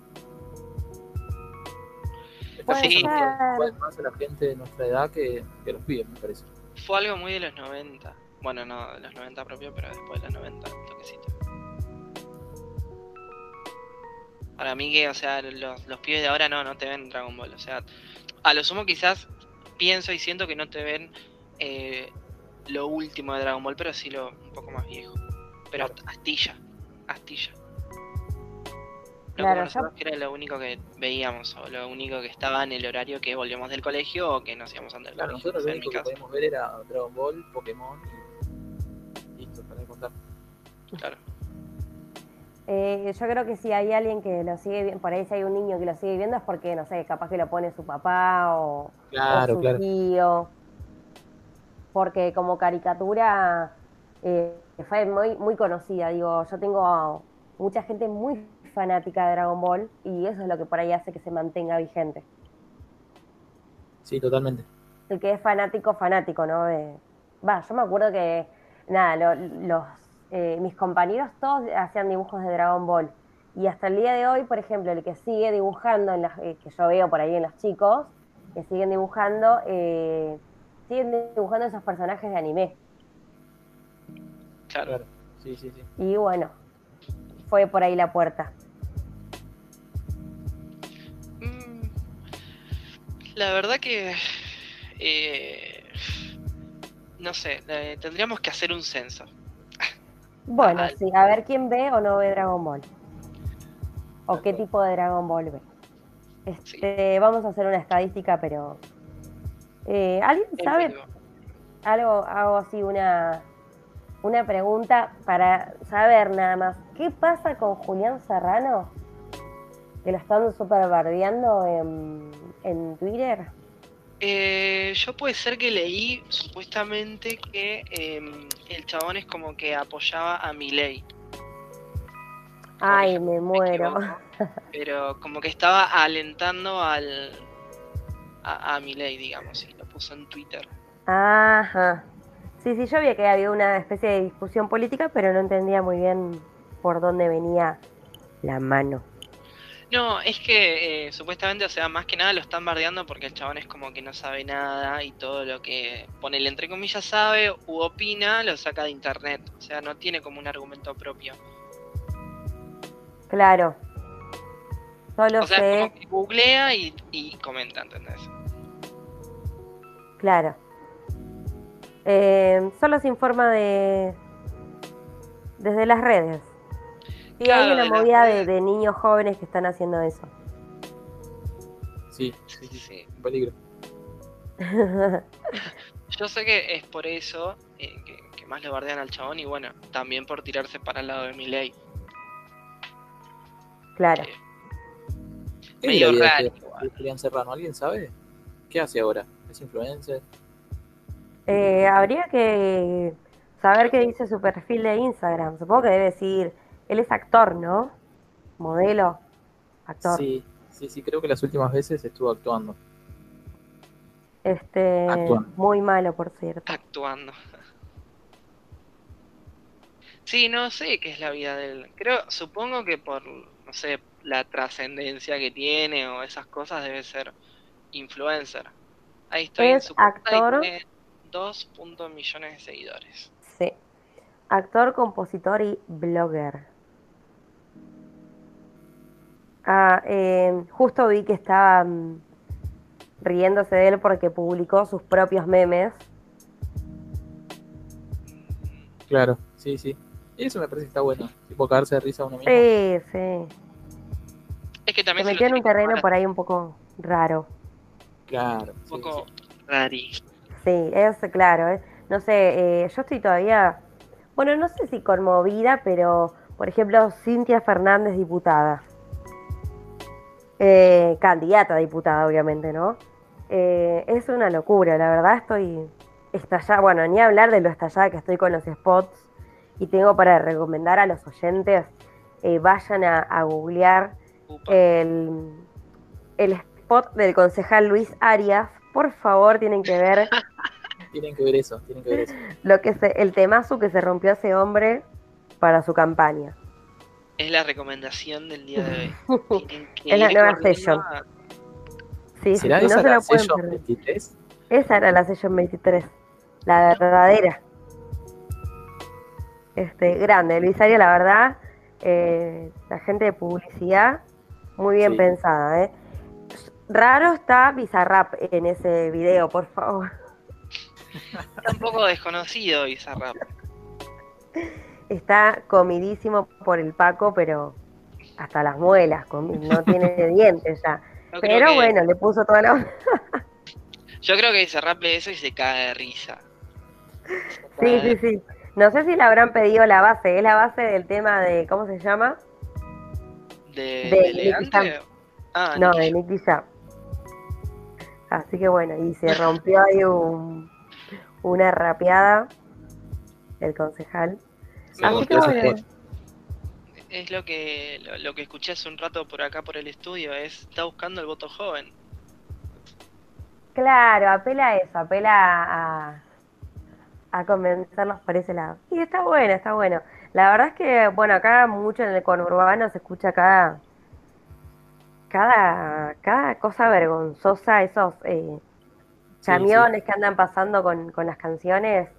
Está Sí. más- a la gente de nuestra edad que, que los pibes, me parece. Fue algo muy de los 90. Bueno, no de los 90 propio, pero después de los 90, un toquecito. Para mí que, o sea, los, los pibes de ahora no, no te ven Dragon Ball. O sea, a lo sumo quizás pienso y siento que no te ven eh, lo último de Dragon Ball, pero sí lo un poco más viejo. Pero Claro. astilla, astilla. No Claro, como yo- que era lo único que veíamos, o lo único que estaba en el horario que volvíamos del colegio o que nos íamos antes del Claro, colegio. nosotros lo en mi único que podíamos ver era Dragon Ball, Pokémon y listo, para de contar. claro. Eh, yo creo que si hay alguien que lo sigue viendo, por ahí si hay un niño que lo sigue viendo es porque, no sé, capaz que lo pone su papá o, Claro, o su claro. tío. Porque como caricatura eh, fue muy, muy conocida. Digo, yo tengo mucha gente muy fanática de Dragon Ball y eso es lo que por ahí hace que se mantenga vigente. Sí, totalmente. El que es fanático, fanático, ¿no? Va, yo me acuerdo que, nada, lo- los, eh, mis compañeros todos hacían dibujos de Dragon Ball. Y hasta el día de hoy, por ejemplo, el que sigue dibujando, en las, eh, que yo veo por ahí en los chicos, que siguen dibujando, eh, siguen dibujando esos personajes de anime. Claro. Sí, sí, sí. Y bueno, fue por ahí la puerta. Mm, La verdad que. eh, no sé, eh, tendríamos que hacer un censo. Bueno, Ah. sí, a ver quién ve o no ve Dragon Ball. O qué tipo de Dragon Ball ve. Este, Vamos a hacer una estadística, pero. eh, ¿Alguien En sabe algo, algo así, una. una pregunta para saber nada más. ¿Qué pasa con Julián Serrano? Que lo están súper bardeando en, en Twitter. Eh, yo puede ser que leí supuestamente que em, el chabón es como que apoyaba a Milei. Ay, me muero. pero como que estaba alentando al a, a Milei, digamos, y lo puso en Twitter. Ajá. Sí, sí, yo vi que había una especie de discusión política, pero no entendía muy bien por dónde venía la mano. No, es que eh, supuestamente, o sea, más que nada lo están bardeando porque el chabón es como que no sabe nada y todo lo que pone el entre comillas sabe u opina lo saca de internet. O sea, no tiene como un argumento propio. Claro. Solo O sea, sé. es como que googlea y, y comenta, ¿entendés? Claro. Eh, solo se informa de desde las redes. Y Claro, hay una de movida de, niños jóvenes que están haciendo eso. Sí, sí, sí, sí. Sí. Un peligro. Yo sé que es por eso eh, que, que más le bardean al chabón y bueno, también por tirarse para el lado de Milei. claro. Eh, ¿Qué Medio raro Julián Serrano? ¿Alguien sabe? ¿Qué hace ahora? ¿Es influencer? Eh, habría que saber qué dice su perfil de Instagram. Supongo que debe decir, él es actor, ¿no? Modelo, actor. Sí, sí, sí, creo que las últimas veces estuvo actuando. Este, Actuando. muy malo, por cierto. actuando. Sí, no sé qué es la vida de él. Creo, supongo que por, no sé, la trascendencia que tiene o esas cosas debe ser influencer. Ahí estoy en Es su cuenta y actor. tiene 2 punto millones de seguidores. Sí. Actor, compositor y blogger. Ah, eh, justo vi que estaba mm, riéndose de él porque publicó sus propios memes. Claro, sí, sí. Y eso me parece que está bueno. Tipo cagarse de risa a uno mismo. Sí, sí. Es que Se también se metió en un terreno por ahí un poco raro. Claro. un sí, poco sí. rari. Sí, es claro. eh. No sé, eh, yo estoy todavía, bueno, no sé si conmovida, pero por ejemplo, Cintia Fernández, diputada. Eh, candidata a diputada, obviamente, ¿no? Eh, es una locura, la verdad estoy estallada, bueno, ni hablar de lo estallada que estoy con los spots y tengo para recomendar a los oyentes, eh, vayan a, a googlear el, el spot del concejal Luis Arias. Por favor, tienen que ver Tienen que ver eso, tienen que ver eso. lo que se, el temazo que se rompió ese hombre para su campaña. Es la recomendación del día de hoy. Es la nueva a- Sí, sí, ¿Será sí, no esa se la lo pueden sello perder. 23? Esa era la sesión 23, la verdadera. Este, grande, Luis Arias, la verdad, eh, la gente de publicidad, muy bien Sí. pensada, ¿eh? Raro está Bizarrap en ese video, por favor. Está un poco desconocido Bizarrap. Está comidísimo por el Paco, pero hasta las muelas, no tiene dientes ya. Pero que- bueno, le puso toda la... Yo creo que Bizarrap ve eso y se cae de risa. Se Sí, cae sí, de- sí. No sé si le habrán pedido la base, es la base del tema de, ¿cómo se llama? ¿De, de de Nicky? Ah, No, Nicky de Nicky Jam. Así que bueno, y se rompió ahí un, una rapeada el concejal. Así que bueno. Es lo que lo, lo que escuché hace un rato por acá por el estudio, es está buscando el voto joven. claro, apela a eso, apela a, a convencerlos por ese lado. Y está bueno, está bueno. La verdad es que, bueno, acá mucho en el conurbano se escucha cada, cada, cada cosa vergonzosa, esos eh, Sí, que andan pasando con, con las canciones.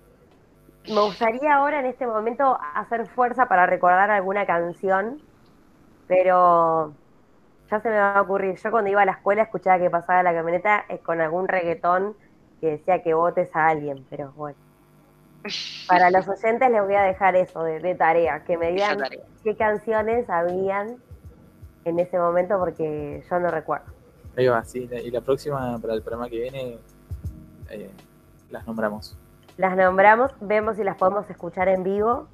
Me gustaría ahora en este momento hacer fuerza para recordar alguna canción, pero ya se me va a ocurrir. Yo cuando iba a la escuela escuchaba que pasaba la camioneta eh, con algún reggaetón que decía que votes a alguien, pero bueno. Para los oyentes les voy a dejar eso de, de tarea, que me digan qué canciones habían en ese momento porque yo no recuerdo. Ahí va, sí. Y la próxima, para el programa que viene, eh, las nombramos. Las nombramos, vemos si las podemos escuchar en vivo.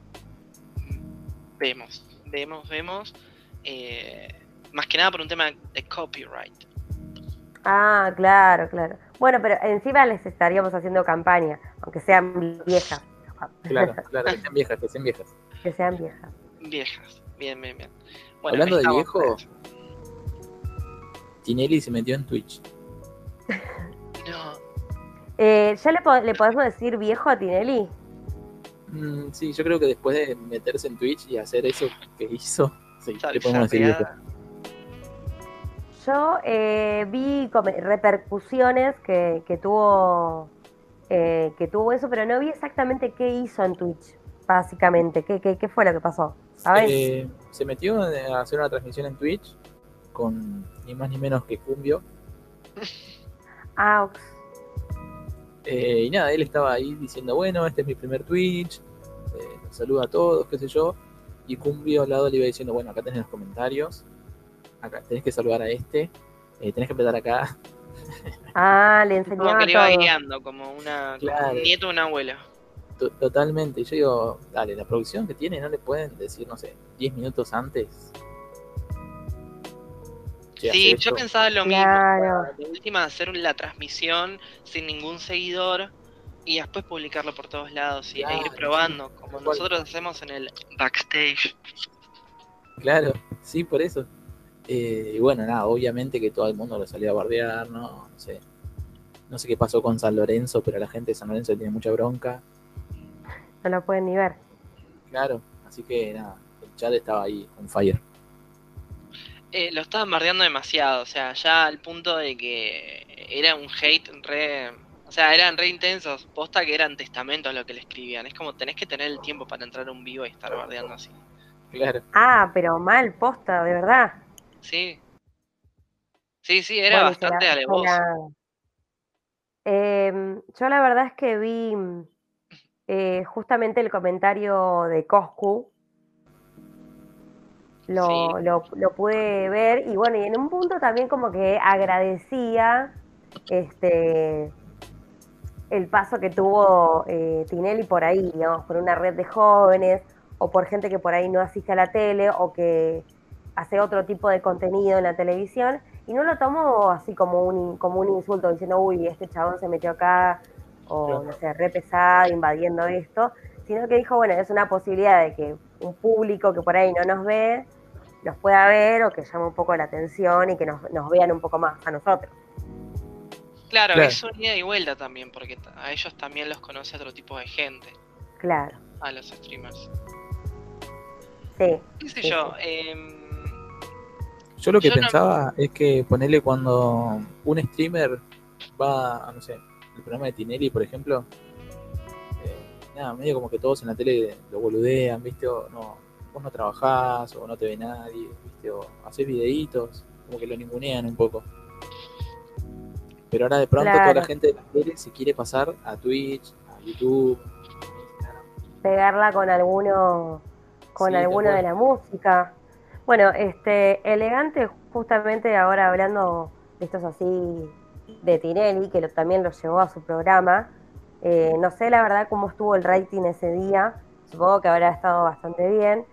Vemos, vemos, vemos. Eh, más que nada por un tema de copyright. Ah, claro, claro. Bueno, pero encima les estaríamos haciendo campaña, aunque sean viejas. Claro, claro, que sean viejas, que sean viejas. Que sean viejas. Viejas, bien, bien, bien. Bueno, Hablando de viejo. Tinelli se metió en Twitch. Eh, ¿Ya le, po- le podemos decir viejo a Tinelli? Mm, sí, yo creo que después de meterse en Twitch y hacer eso que hizo, sí, le podemos decir viejo. Yo eh, vi repercusiones que, que tuvo eh, que tuvo eso, pero no vi exactamente qué hizo en Twitch, básicamente. ¿Qué, qué, qué fue lo que pasó? ¿Sabes? Eh, se metió a hacer una transmisión en Twitch con ni más ni menos que Cumbio. Ah, ok. Eh, y nada, él estaba ahí diciendo, bueno, este es mi primer Twitch, eh, los saluda a todos, qué sé yo. Y Cumbio al lado le iba diciendo, bueno, acá tenés los comentarios, acá tenés que saludar a este, eh, tenés que empezar acá. Ah, le Como enseñaba que le iba todo. guiando, como, una, como un nieto de un abuelo. To- Totalmente. Y yo digo, dale, la producción que tiene, no le pueden decir, no sé, 10 minutos antes. Sí, yo esto. pensaba lo mismo. Claro. De última, hacer la transmisión sin ningún seguidor y después publicarlo por todos lados y, e ir probando, como nosotros hacemos en el backstage. Claro, sí, por eso. Eh, y bueno, nada, obviamente que todo el mundo lo salió a bardear, ¿no? No sé. No sé qué pasó con San Lorenzo, pero la gente de San Lorenzo tiene mucha bronca. No lo pueden ni ver. Claro, así que nada, el chat estaba ahí, on fire. Eh, lo estaban bardeando demasiado, o sea, ya al punto de que era un hate re... O sea, eran re intensos, posta que eran testamentos lo que le escribían. Es como tenés que tener el tiempo para entrar a un vivo y estar bardeando así. Claro. Ah, pero mal, posta, de verdad. Sí. Sí, sí, era Bueno, bastante alevoso. Em, yo la verdad es que vi eh, justamente el comentario de Coscu. Lo, Sí. lo, lo pude ver y bueno, y en un punto también como que agradecía este el paso que tuvo eh, Tinelli por ahí, digamos, por una red de jóvenes o por gente que por ahí no asiste a la tele o que hace otro tipo de contenido en la televisión y no lo tomó así como un, como un insulto diciendo, uy, este chabón se metió acá o no sé, re pesado, invadiendo esto, sino que dijo, bueno, es una posibilidad de que un público que por ahí no nos ve, nos pueda ver o que llame un poco la atención y que nos, nos vean un poco más a nosotros. Claro, Claro. es un ida y vuelta también, porque a ellos también los conoce otro tipo de gente, Claro, a los streamers. sí. ¿Qué sé Sí, yo? em, Yo lo que Yo no- pensaba es que ponerle cuando un streamer va a, no sé, el programa de Tinelli, por ejemplo, nada, medio como que todos en la tele lo boludean, ¿viste? O no, vos no trabajás, o no te ve nadie, ¿viste? O haces videitos, como que lo ningunean un poco. Pero ahora de pronto toda la gente de la tele se quiere pasar a Twitch, a YouTube, pegarla con alguno con Sí, alguno de la música. Bueno, este elegante justamente ahora hablando de estos así de Tinelli, que lo- también lo llevó a su programa. Eh, no sé la verdad cómo estuvo el rating ese día. Supongo que habrá estado bastante bien.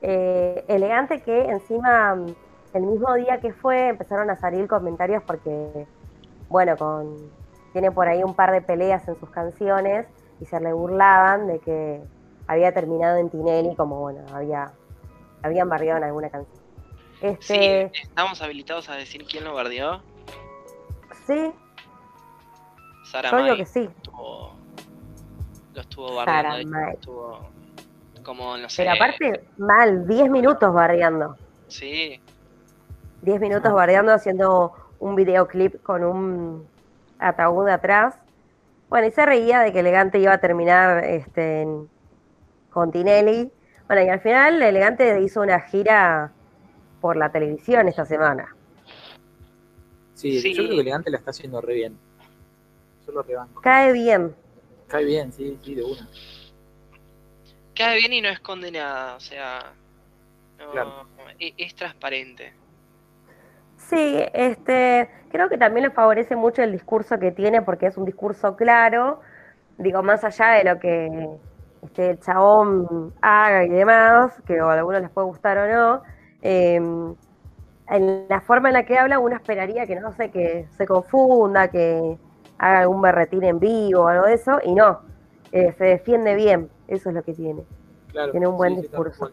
Eh, elegante que encima mm, el mismo día que fue empezaron a salir comentarios porque, bueno, con tiene por ahí un par de peleas en sus canciones y se le burlaban de que había terminado en Tinelli como, bueno, había habían barriado en alguna canción. sí, Este, estamos habilitados a decir quién lo bardeó. sí, Sara yo digo May que sí. Lo estuvo May. Estuvo como, no sé. Pero aparte, mal, 10 minutos bardeando. Sí, 10 minutos bardeando haciendo un videoclip con un ataúd atrás. Bueno, y se reía de que Elegante iba a terminar este, en- con Tinelli. Bueno, y al final Elegante hizo una gira por la televisión esta semana. Sí, Sí. yo creo que Elegante la está haciendo re bien. Yo lo rebanco. Cae bien. Cae bien, sí, sí, de una. cae bien y no esconde nada, o sea, no- Claro. e- es, transparente. Sí, este, creo que también le favorece mucho el discurso que tiene porque es un discurso claro digo, más allá de lo que este chabón haga y demás, que a algunos les puede gustar o no, em, en la forma en la que habla uno esperaría que no sé, que se confunda, que haga algún berretín en vivo o algo de eso, y no, eh, se defiende bien, eso es lo que tiene. tiene un buen discurso.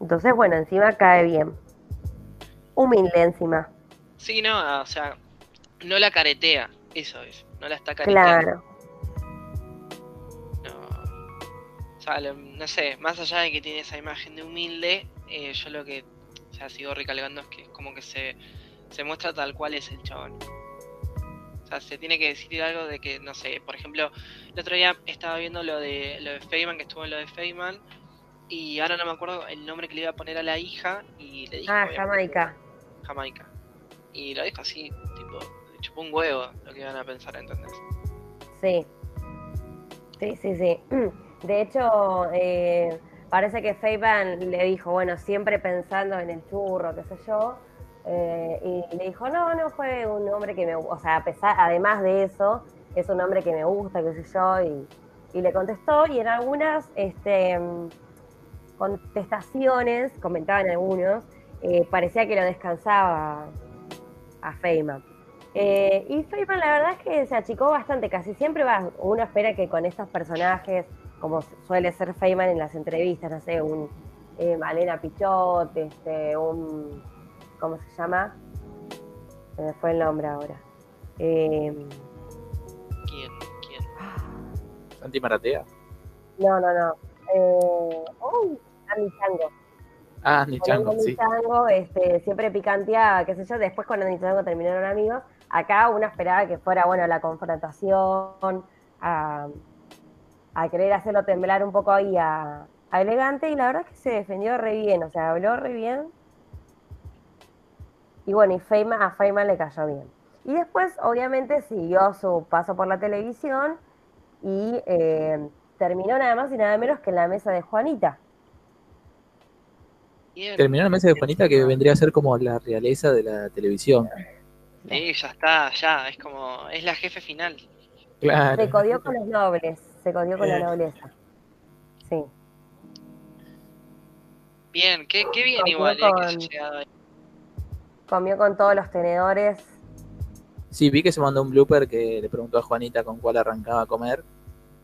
Entonces, bueno, encima cae bien. Humilde encima. Sí, no, o sea, no la caretea, eso es, no la está careteando. Claro. No, o sea, no sé, más allá de que tiene esa imagen de humilde, eh, yo lo que o sea, sigo recalcando es que es como que se, se muestra tal cual es el chabón. O sea, se tiene que decir algo de que, no sé, por ejemplo, el otro día estaba viendo lo de lo de Feynman, que estuvo en lo de Feynman, y ahora no me acuerdo el nombre que le iba a poner a la hija, y le dijo... Ah, Jamaica. Jamaica. Y lo dijo así, tipo, le chupó un huevo lo que iban a pensar, ¿entendés? Sí. Sí, sí, sí. De hecho, eh, parece que Feynman le dijo, bueno, siempre pensando en el churro, qué sé yo, eh, y le dijo, no, no, fue un hombre que me, o sea, a pesar, además de eso, es un hombre que me gusta, qué sé yo, y, le contestó, y en algunas este, contestaciones, comentaban algunos, eh, parecía que lo descansaba a Feynman. Eh, y Feynman la verdad es que se achicó bastante, casi siempre uno espera que con estos personajes, como suele ser Feynman en las entrevistas, no sé, un Malena Pichot, este, un ¿cómo se llama? Se me fue el nombre ahora. Eh, ¿Quién? ¿Quién? ¿Santi Maratea? No, no, no. Eh, ¡Uy! Andy Chango. Ah, Andy Chango, sí. Chango, este, siempre picanteaba, qué sé yo. Después, cuando Andy Chango terminaron amigos, acá uno esperaba que fuera, bueno, la confrontación, a, a querer hacerlo temblar un poco ahí a, a Elegante, y la verdad es que se defendió re bien, o sea, habló re bien y bueno, y Feynman, a Feynman le cayó bien. Y después, obviamente, siguió su paso por la televisión y eh, terminó nada más y nada menos que en la mesa de Juanita. Terminó en la mesa de Juanita que vendría a ser como la realeza de la televisión. Sí, ya está, ya, es como, es la jefe final. Claro. Se codió con los nobles, se codió con la nobleza. Sí. Bien, qué, qué bien igual eh, que llegado ahí. Comió con todos los tenedores. Sí, vi que se mandó un blooper que le preguntó a Juanita con cuál arrancaba a comer.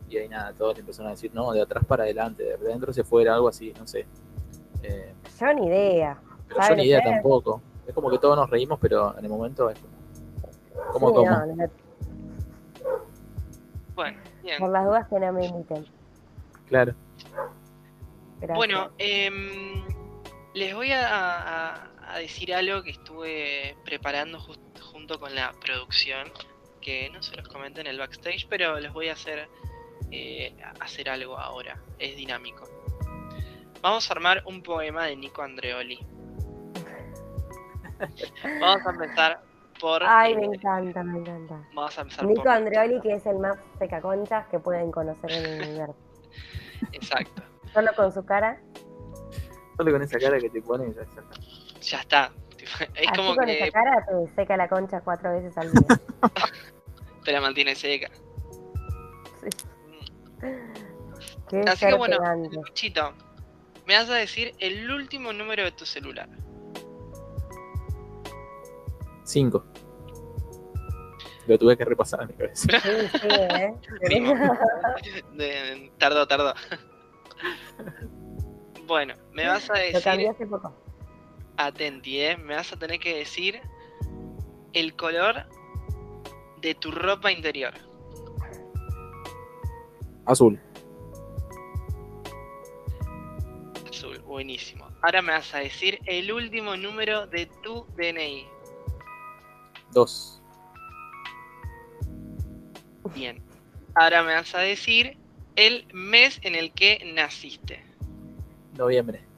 Y ahí nada, todos le empezaron a decir, no, de atrás para adelante, de adentro se fuera, algo así, no sé. Eh, yo ni idea. Pero yo ni idea tampoco. Es como que todos nos reímos, pero en el momento es como. ¿Cómo, Bueno, bien. Por las dudas que no me imiten. Claro. Bueno, eh, les voy a, a decir algo que estuve preparando junto con la producción, que no se los comenté en el backstage, pero les voy a hacer, eh, hacer algo ahora, es dinámico. Vamos a armar un poema de Nico Andreoli. Vamos a empezar por... Ay, me eh, encanta, me encanta. Vamos a empezar Nico Andreoli, que es el más secaconchas que pueden conocer en el universo. Exacto. Solo con su cara. Solo con esa cara que te pone ya está ya está. Es como con que. Esa cara te seca la concha cuatro veces al día. te la mantiene seca. Qué Así que bueno, Chito, me vas a decir el último número de tu celular. Cinco. Lo tuve que repasar en mi cabeza. Sí, sí, ¿eh? tardó, tardó. bueno, me vas a decir. Lo cambié hace poco atenti, ¿eh? Me vas a tener que decir el color de tu ropa interior. Azul. Azul, buenísimo. Ahora me vas a decir el último número de tu DNI. Dos. Bien. Ahora me vas a decir el mes en el que naciste. Noviembre.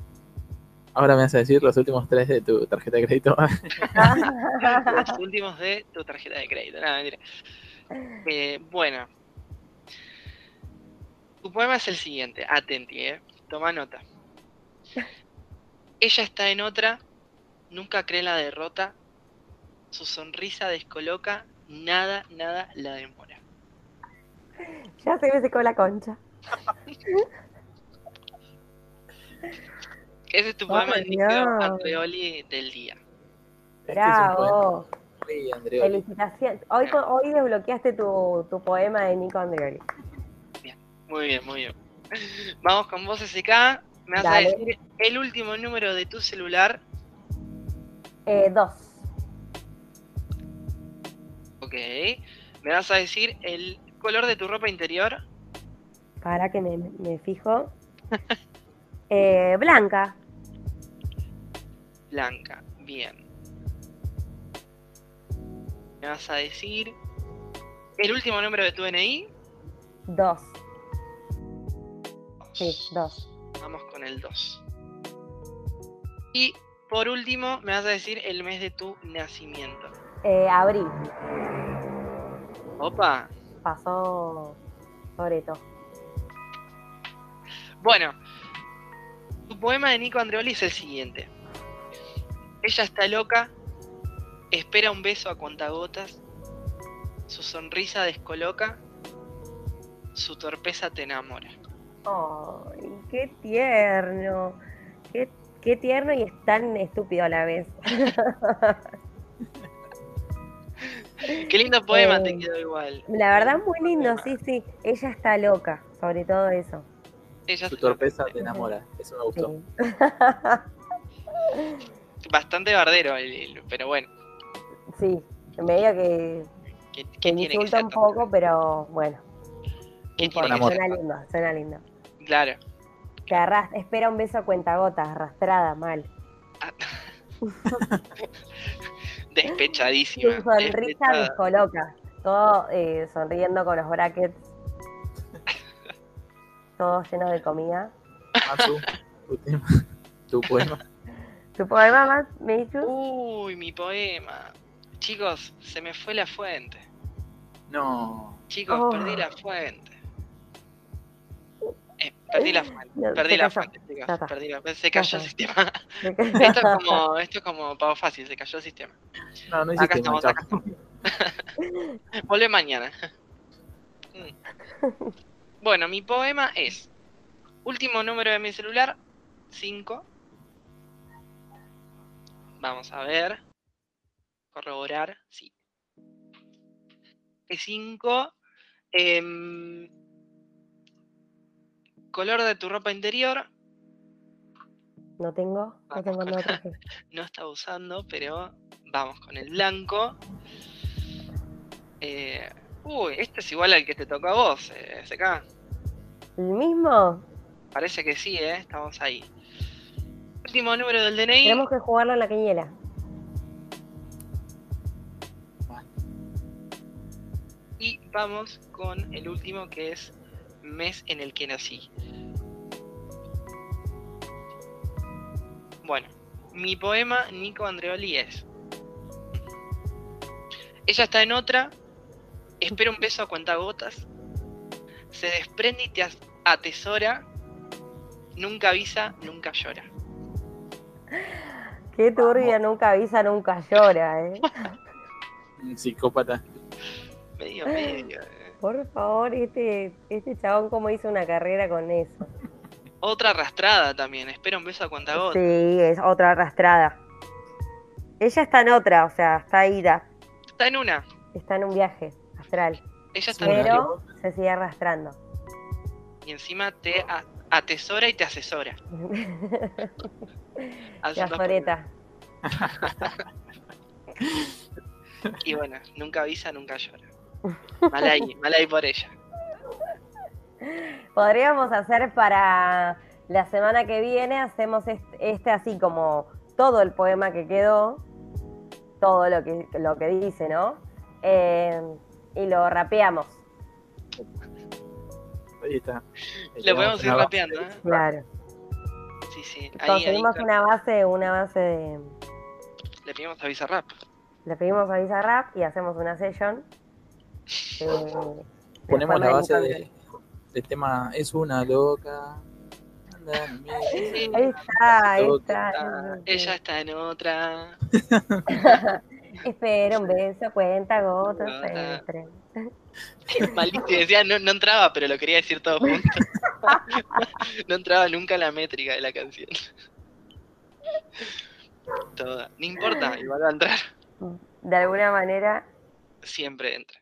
Ahora me vas a decir los últimos tres de tu tarjeta de crédito. los últimos de tu tarjeta de crédito. Nada, mentira. Eh, bueno. Tu poema es el siguiente. Atenti, eh. Toma nota. Ella está en otra, nunca cree la derrota, su sonrisa descoloca, nada, nada la demora. Ya se me secó la concha. Ese es tu Oh, poema de Nico Dios. Andreoli del día. Este Bravo. Andreoli. Felicitaciones. Hoy, hoy desbloqueaste tu, tu poema de Nico Andreoli. Muy bien, muy bien. Vamos con vos, SK. Me vas Dale. a decir el último número de tu celular. Eh, dos. Ok. Me vas a decir el color de tu ropa interior. Para que me, me fijo. Eh, blanca. Blanca. Bien. Me vas a decir el último número de tu DNI. Dos. Sí, dos. Vamos con el 2. Y por último, me vas a decir el mes de tu nacimiento. Eh, abril. Opa. Pasó sobre todo. Bueno, tu poema de Nico Andreoli es el siguiente. Ella está loca, espera un beso a cuentagotas, su sonrisa descoloca, su torpeza te enamora. Ay, qué tierno. Qué, qué tierno y es tan estúpido a la vez. Qué lindo poema Eh, te quedó igual. La verdad, muy lindo, sí, sí. Ella está loca, sobre todo eso. Ella Tu se- torpeza te enamora. Eso me gustó. Sí, bastante bardero, el- el- pero bueno, sí. medio que, ¿qué, que me tiene que insulta un tan- poco, pero bueno. ¿Qué tiene que suena lindo, suena lindo. Claro. Te arras- espera un beso a cuentagotas, arrastrada, mal. Despechadísima. Su sonrisa despechada. descoloca. Todo eh, sonriendo con los brackets. Todo lleno de comida. Masu, tu tema, tu poema. ¿Tu poema más, Michu? Uy, mi poema. Chicos, se me fue la fuente. No. Chicos, Oh. perdí la fuente. Eh, perdí la fuente. No, Perdí se la cayó. fuente, chicos. Perdí la- Se cayó el sistema. Esto es como, esto es como pago fácil, se cayó el sistema. No, no Acá hiciste estamos, acá chao. Vuelve mañana. Mm. Bueno, mi poema es último número de mi celular, 5. Vamos a ver. Corroborar, sí. Es 5. color de tu ropa interior, No tengo, no tengo, traje. no está usando, pero vamos con el blanco. Eh, uy, este es igual al que te tocó a vos, eh, SK. ¿El mismo? Parece que sí, ¿eh? Estamos ahí. Último número del DNI. Tenemos que jugarlo en la quiniela. Y vamos con el último que es mes en el que nací. Bueno, mi poema Nico Andreoli es. Ella está en otra, espera un beso a cuentagotas, se desprende y te atesora, nunca avisa, nunca llora. Qué turbia, nunca avisa, nunca llora, ¿eh? Un psicópata. Medio, medio. eh. Por favor, este, este chabón cómo hizo una carrera con eso. Otra arrastrada también, espera un beso a cuentagotas. Sí, es otra arrastrada. Ella está en otra, o sea, está ida, Está en una, está en un viaje astral, ella está Sí. en una. pero se sigue arrastrando. y encima te atesora y te asesora. Hace La por- Y bueno, nunca avisa, nunca llora. Mal ahí, mal ahí por ella. Podríamos hacer para la semana que viene, hacemos este, este así como todo el poema que quedó, todo lo que, lo que dice, ¿no? Eh, y lo rapeamos, Ahí está. Lo podemos ir rapeando, ¿eh? claro. Sí, ahí Conseguimos una base, una base de. le pedimos a Bizarrap. Le pedimos a Bizarrap y hacemos una session. eh, Ponemos la de base de, del tema Es una loca. Anda, mira. Sí, Ahí está, ahí está. está- ella está en otra. Espera un beso, cuenta gotas. Qué malísimo. Decía, no, no entraba, pero lo quería decir todo junto. no entraba nunca la métrica de la canción. Toda. No importa, igual va a entrar. De alguna manera. Siempre entra.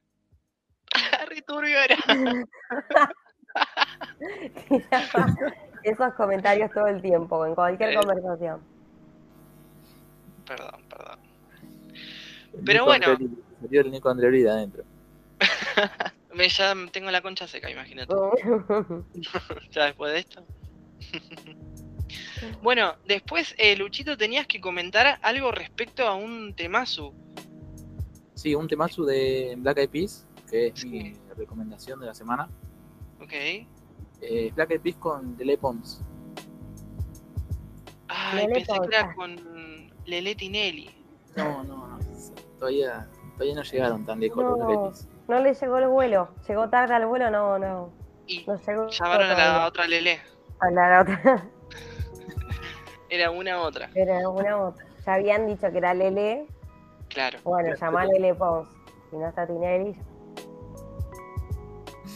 Esos comentarios todo el tiempo, en cualquier Eh. conversación. Perdón, perdón. Pero Nico bueno. Andreoli, Salió el Nico Andreoli de adentro. Me, ya tengo la concha seca, imagínate. Ya después de esto. bueno, después, eh, Luchito, tenías que comentar algo respecto a un temazo. Sí, un temazo de Black Eyed Peas, que es Sí. mi recomendación de la semana. Ok. Eh, Black Eyed Peas con Lele Pons. Ay, Lele pensé que era Pons. con Lele Tinelli. No, no, no. Todavía, todavía no llegaron tan lejos los No. Black Eyed Peas. No le llegó el vuelo. Llegó tarde al vuelo, no, no. Y No llegó. llamaron a la todavía. otra Lele. A la otra. Era una otra, Era una otra. Ya habían dicho que era Lele. claro. Bueno, llamá a Lele Pons. Si no está Tinelli.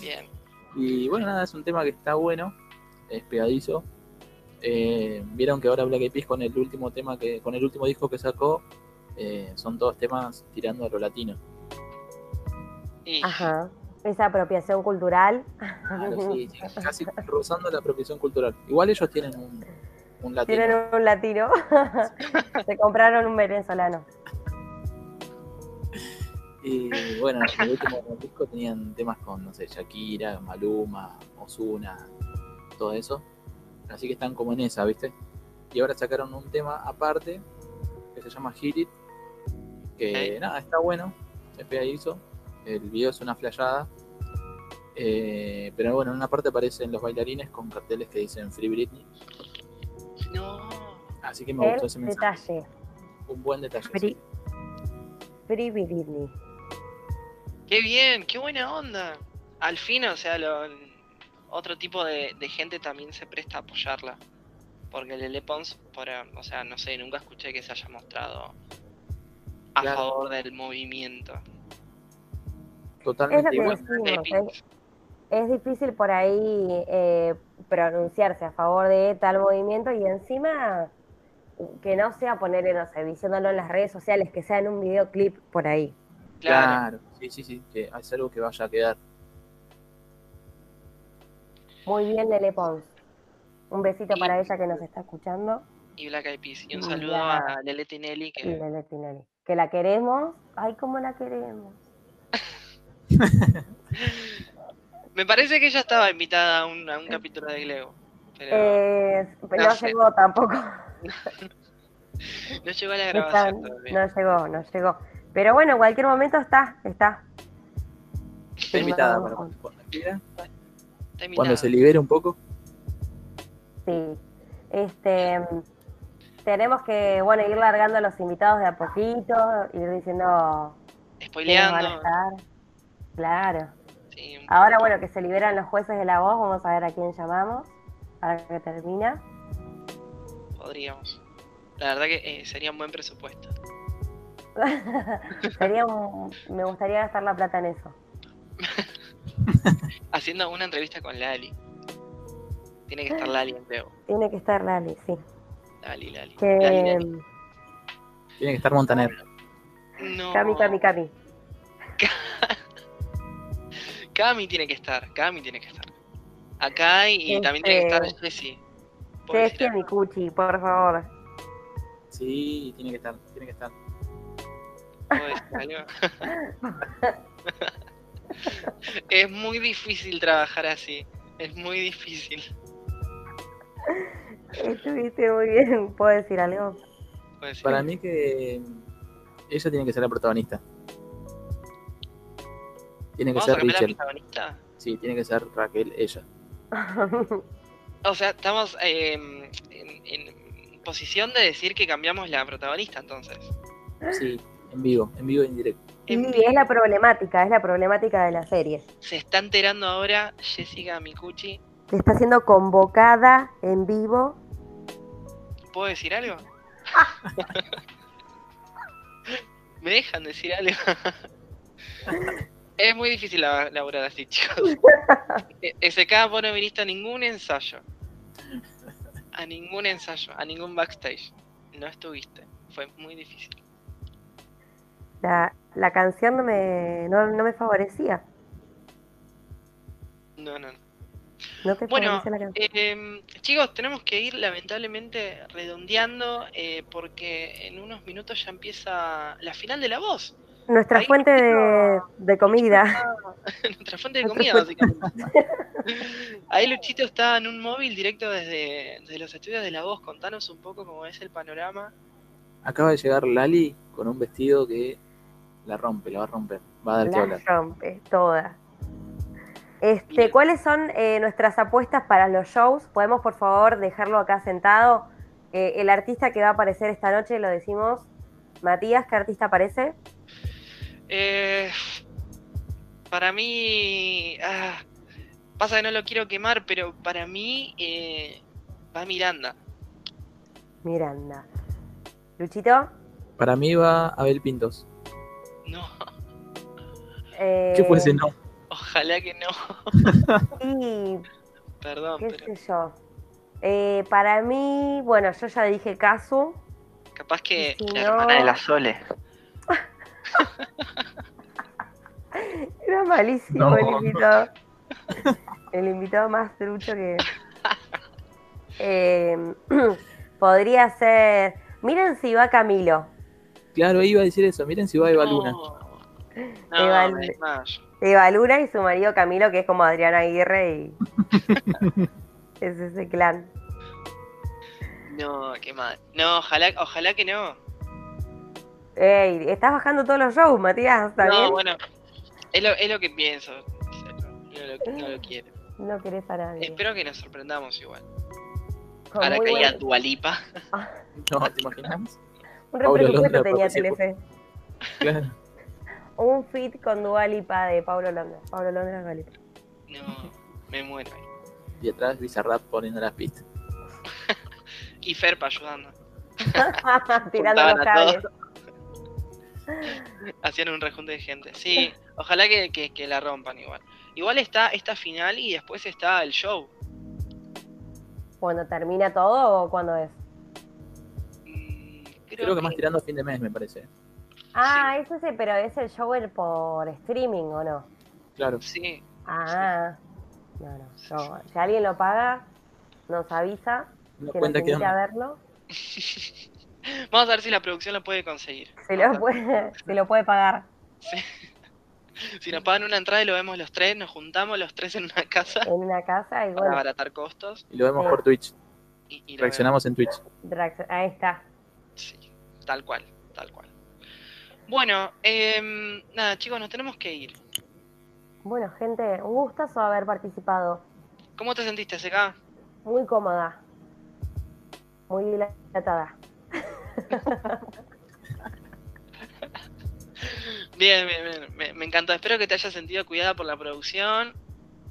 Bien. Y bueno, nada, es un tema que está bueno, es pegadizo. Eh, Vieron que ahora Black Eyed Peas con el último tema que, con el último disco que sacó, eh, son todos temas tirando a lo latino. Ajá. Esa apropiación cultural. Claro, sí, sí, casi rozando la apropiación cultural. Igual ellos tienen un, un latino. Tienen un latino. Se compraron un venezolano. Y bueno, en el último disco tenían temas con, no sé, Shakira, Maluma, Ozuna, todo eso. Así que están como en esa, ¿viste? Y ahora sacaron un tema aparte que se llama Hit It, que Ok. nada, está bueno, es pegadizo. El video es una flayada. Eh, pero bueno, en una parte aparecen los bailarines con carteles que dicen Free Britney. no. Así que me gustó ese mensaje. detalle. Un buen detalle. Free, sí. Free Britney. Qué bien, qué buena onda. Al fin, o sea, lo- otro tipo de, de gente también se presta a apoyarla. Porque Lele Pons, por, o sea, no sé, nunca escuché que se haya mostrado a Claro. favor del movimiento. Es Totalmente. lo que igual. decimos. Epic. Es, es difícil por ahí eh, pronunciarse a favor de tal movimiento y encima que no sea poner, no sé, diciéndolo en las redes sociales, que sea en un videoclip por ahí. Claro. Claro, sí, sí, sí, que es algo que vaya a quedar. Muy bien, Lele Pons. Un besito Y- para ella que nos está escuchando. Y Black Eyed Peas. Y un Y saludo la- a Lele Tinelli Y que Lele Tinelli. Que la queremos. Ay, cómo la queremos. me parece que ella estaba invitada a un, a un capítulo de Gleo. Pero Eh, pero no no sé. llegó tampoco. no llegó a la grabación todavía. no llegó, no llegó. Pero bueno, en cualquier momento está, está. Está invitada para cuando, cuando se libere un poco. Sí. Este, tenemos que, bueno, ir largando a los invitados de a poquito, ir diciendo quiénes van a Spoileando. estar. Claro. Sí, Ahora, poco. bueno, que se liberan los jueces de la voz, vamos a ver a quién llamamos para que termina. Podríamos. La verdad que eh, sería un buen presupuesto. Sería un- me gustaría gastar la plata en eso. Haciendo una entrevista con Lali. Tiene que estar Lali en Gleo. Tiene que estar Lali, sí. Lali, Lali. Que, Lali, Lali. Tiene que estar Montaner. No. Cami, Cami, Cami. Cami tiene que estar. Cami tiene que estar. Acá y, y también tiene que estar Este- Jessy. ¿Puedo decir Jessy? Micucci, por favor. Sí, tiene que estar, tiene que estar. ¿Puedo decir algo? es muy difícil trabajar así. Es muy difícil. Estuviste muy bien, ¿puedo decir algo? ¿Puedo decir Para mí que ella tiene que ser la protagonista. Tiene que ¿Vamos a ser cambiar la? Sí, tiene que ser Raquel, ella. O sea, estamos eh, en, en posición de decir que cambiamos la protagonista entonces. Sí, en vivo, en vivo e indirecto. En Y es la problemática, es la problemática de la serie. Se está enterando ahora Jessica Mikuchi. Que está siendo convocada en vivo. ¿Puedo decir algo? ¿Me dejan decir algo? es muy difícil la- laburar así, chicos. Eh, SK, vos no viniste a ningún ensayo. A ningún ensayo, a ningún backstage. No estuviste. Fue muy difícil. La, la canción no me, no, no me favorecía. No, no, no. No te Bueno, la canción. Eh, chicos, tenemos que ir lamentablemente redondeando eh, porque en unos minutos ya empieza la final de la voz. Nuestra fuente de, comida. Nuestra fuente de Nuestra comida, básicamente. Ahí Luchito está en un móvil directo desde, desde los estudios de la voz. Contanos un poco cómo es el panorama. Acaba de llegar Lali con un vestido que la rompe, la va a romper. Va a dar que La hablar. rompe, toda. Este, Bien. ¿Cuáles son eh, nuestras apuestas para los shows? ¿Podemos, por favor, dejarlo acá sentado? Eh, el artista que va a aparecer esta noche, lo decimos. Matías, ¿qué artista aparece? Eh, para mí. ah, pasa que no lo quiero quemar, pero para mí eh, va Miranda. Miranda. Luchito. Para mí va Abel Pintos. No, Eh, ¿Qué puede ser no? ojalá que no. Y Perdón, qué pero sé yo. Eh, para mí, bueno, yo ya dije Casu. capaz que si la no- hermana de la Sole. Era malísimo No. el invitado. El invitado más trucho que. Eh, podría ser. Miren si va Camilo. Claro, iba a decir eso. Miren si va Eva Luna. No, Eva- no Luna y su marido Camilo, que es como Adriana Aguirre y. es ese clan. No, qué mal. No, ojalá, ojalá que no. Ey, estás bajando todos los shows, Matías. ¿Está No, bien? bueno, es lo, es lo que pienso. No, lo, no lo quiero. No querés a nadie. Espero que nos sorprendamos igual. Con Ahora muy que haya buen- Dualipa. No, ¿te imaginas? Un Paulo represupuesto Londra tenía. Telefe. Claro. Un fit con Dualipa de Pablo Londra. Pablo Londra Dualipa. No, me muero. ahí. Y atrás Bizarrap poniendo las pistas. Y Ferpa ayudando. Tirando los a cables. Hacían un rejunte de gente. Sí, ojalá que, que- que la rompan igual. Igual está esta final y después está el show. ¿Cuando termina todo o cuándo es? Mm, Creo, Creo que más tirando a fin de mes, me parece. Ah, es ese, pero es el show el por streaming o no. Claro. Sí, Ah, no, no, no. Si alguien lo paga, nos avisa Una que nos invite a verlo. Vamos a ver si la producción lo puede conseguir. Se lo puede, se lo puede pagar. Si nos pagan una entrada y lo vemos los tres, nos juntamos los tres en una casa En una casa y para abaratar costos. Y lo vemos Sí. por Twitch. Y, Reaccionamos en Twitch. ahí está. Sí, tal cual, tal cual. Bueno, em, nada, chicos, nos tenemos que ir. Bueno, gente, un gustazo haber participado. ¿Cómo te sentiste, SK? Muy cómoda. Muy dilatada. Bien, bien, bien. Me, me encantó. Espero que te hayas sentido cuidada por la producción.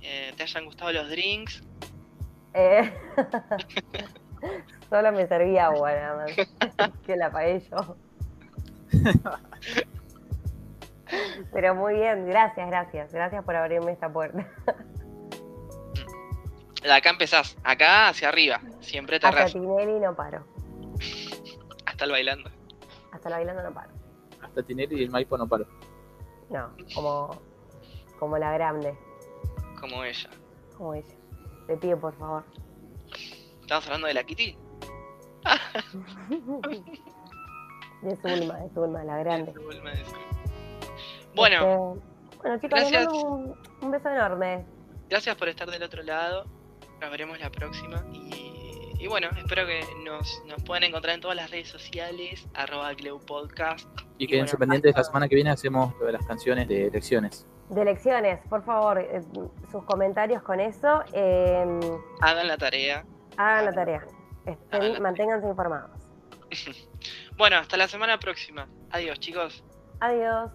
eh, te hayan gustado los drinks. Eh, Solo me servía agua nada más. que la pagué yo. Pero muy bien, gracias, gracias. Gracias por abrirme esta puerta. De acá empezás. Acá hacia arriba. Siempre te ras. Tinelli no paro. Hasta el bailando. Hasta la bailando no paro. Hasta Tinelli y el Maipo no paro. No, como, como la grande, Como ella. como ella. Te pido por favor. ¿Estamos hablando de la Kitty? De Zulma, de Zulma, la grande. Bueno, Este, bueno chicos, les gracias. mando un, un beso enorme. gracias por estar del otro lado. Nos veremos la próxima. Y, y bueno, espero que nos, nos puedan encontrar en todas las redes sociales. Arroba Podcast. Y quédense bueno, pendientes, la semana que viene hacemos lo de las canciones de elecciones. De elecciones, por favor, eh, sus comentarios con eso. eh, Hagan la tarea. hagan la tarea. Estén- Hagan la manténganse informados. Bueno, hasta la semana próxima. Adiós, chicos. Adiós.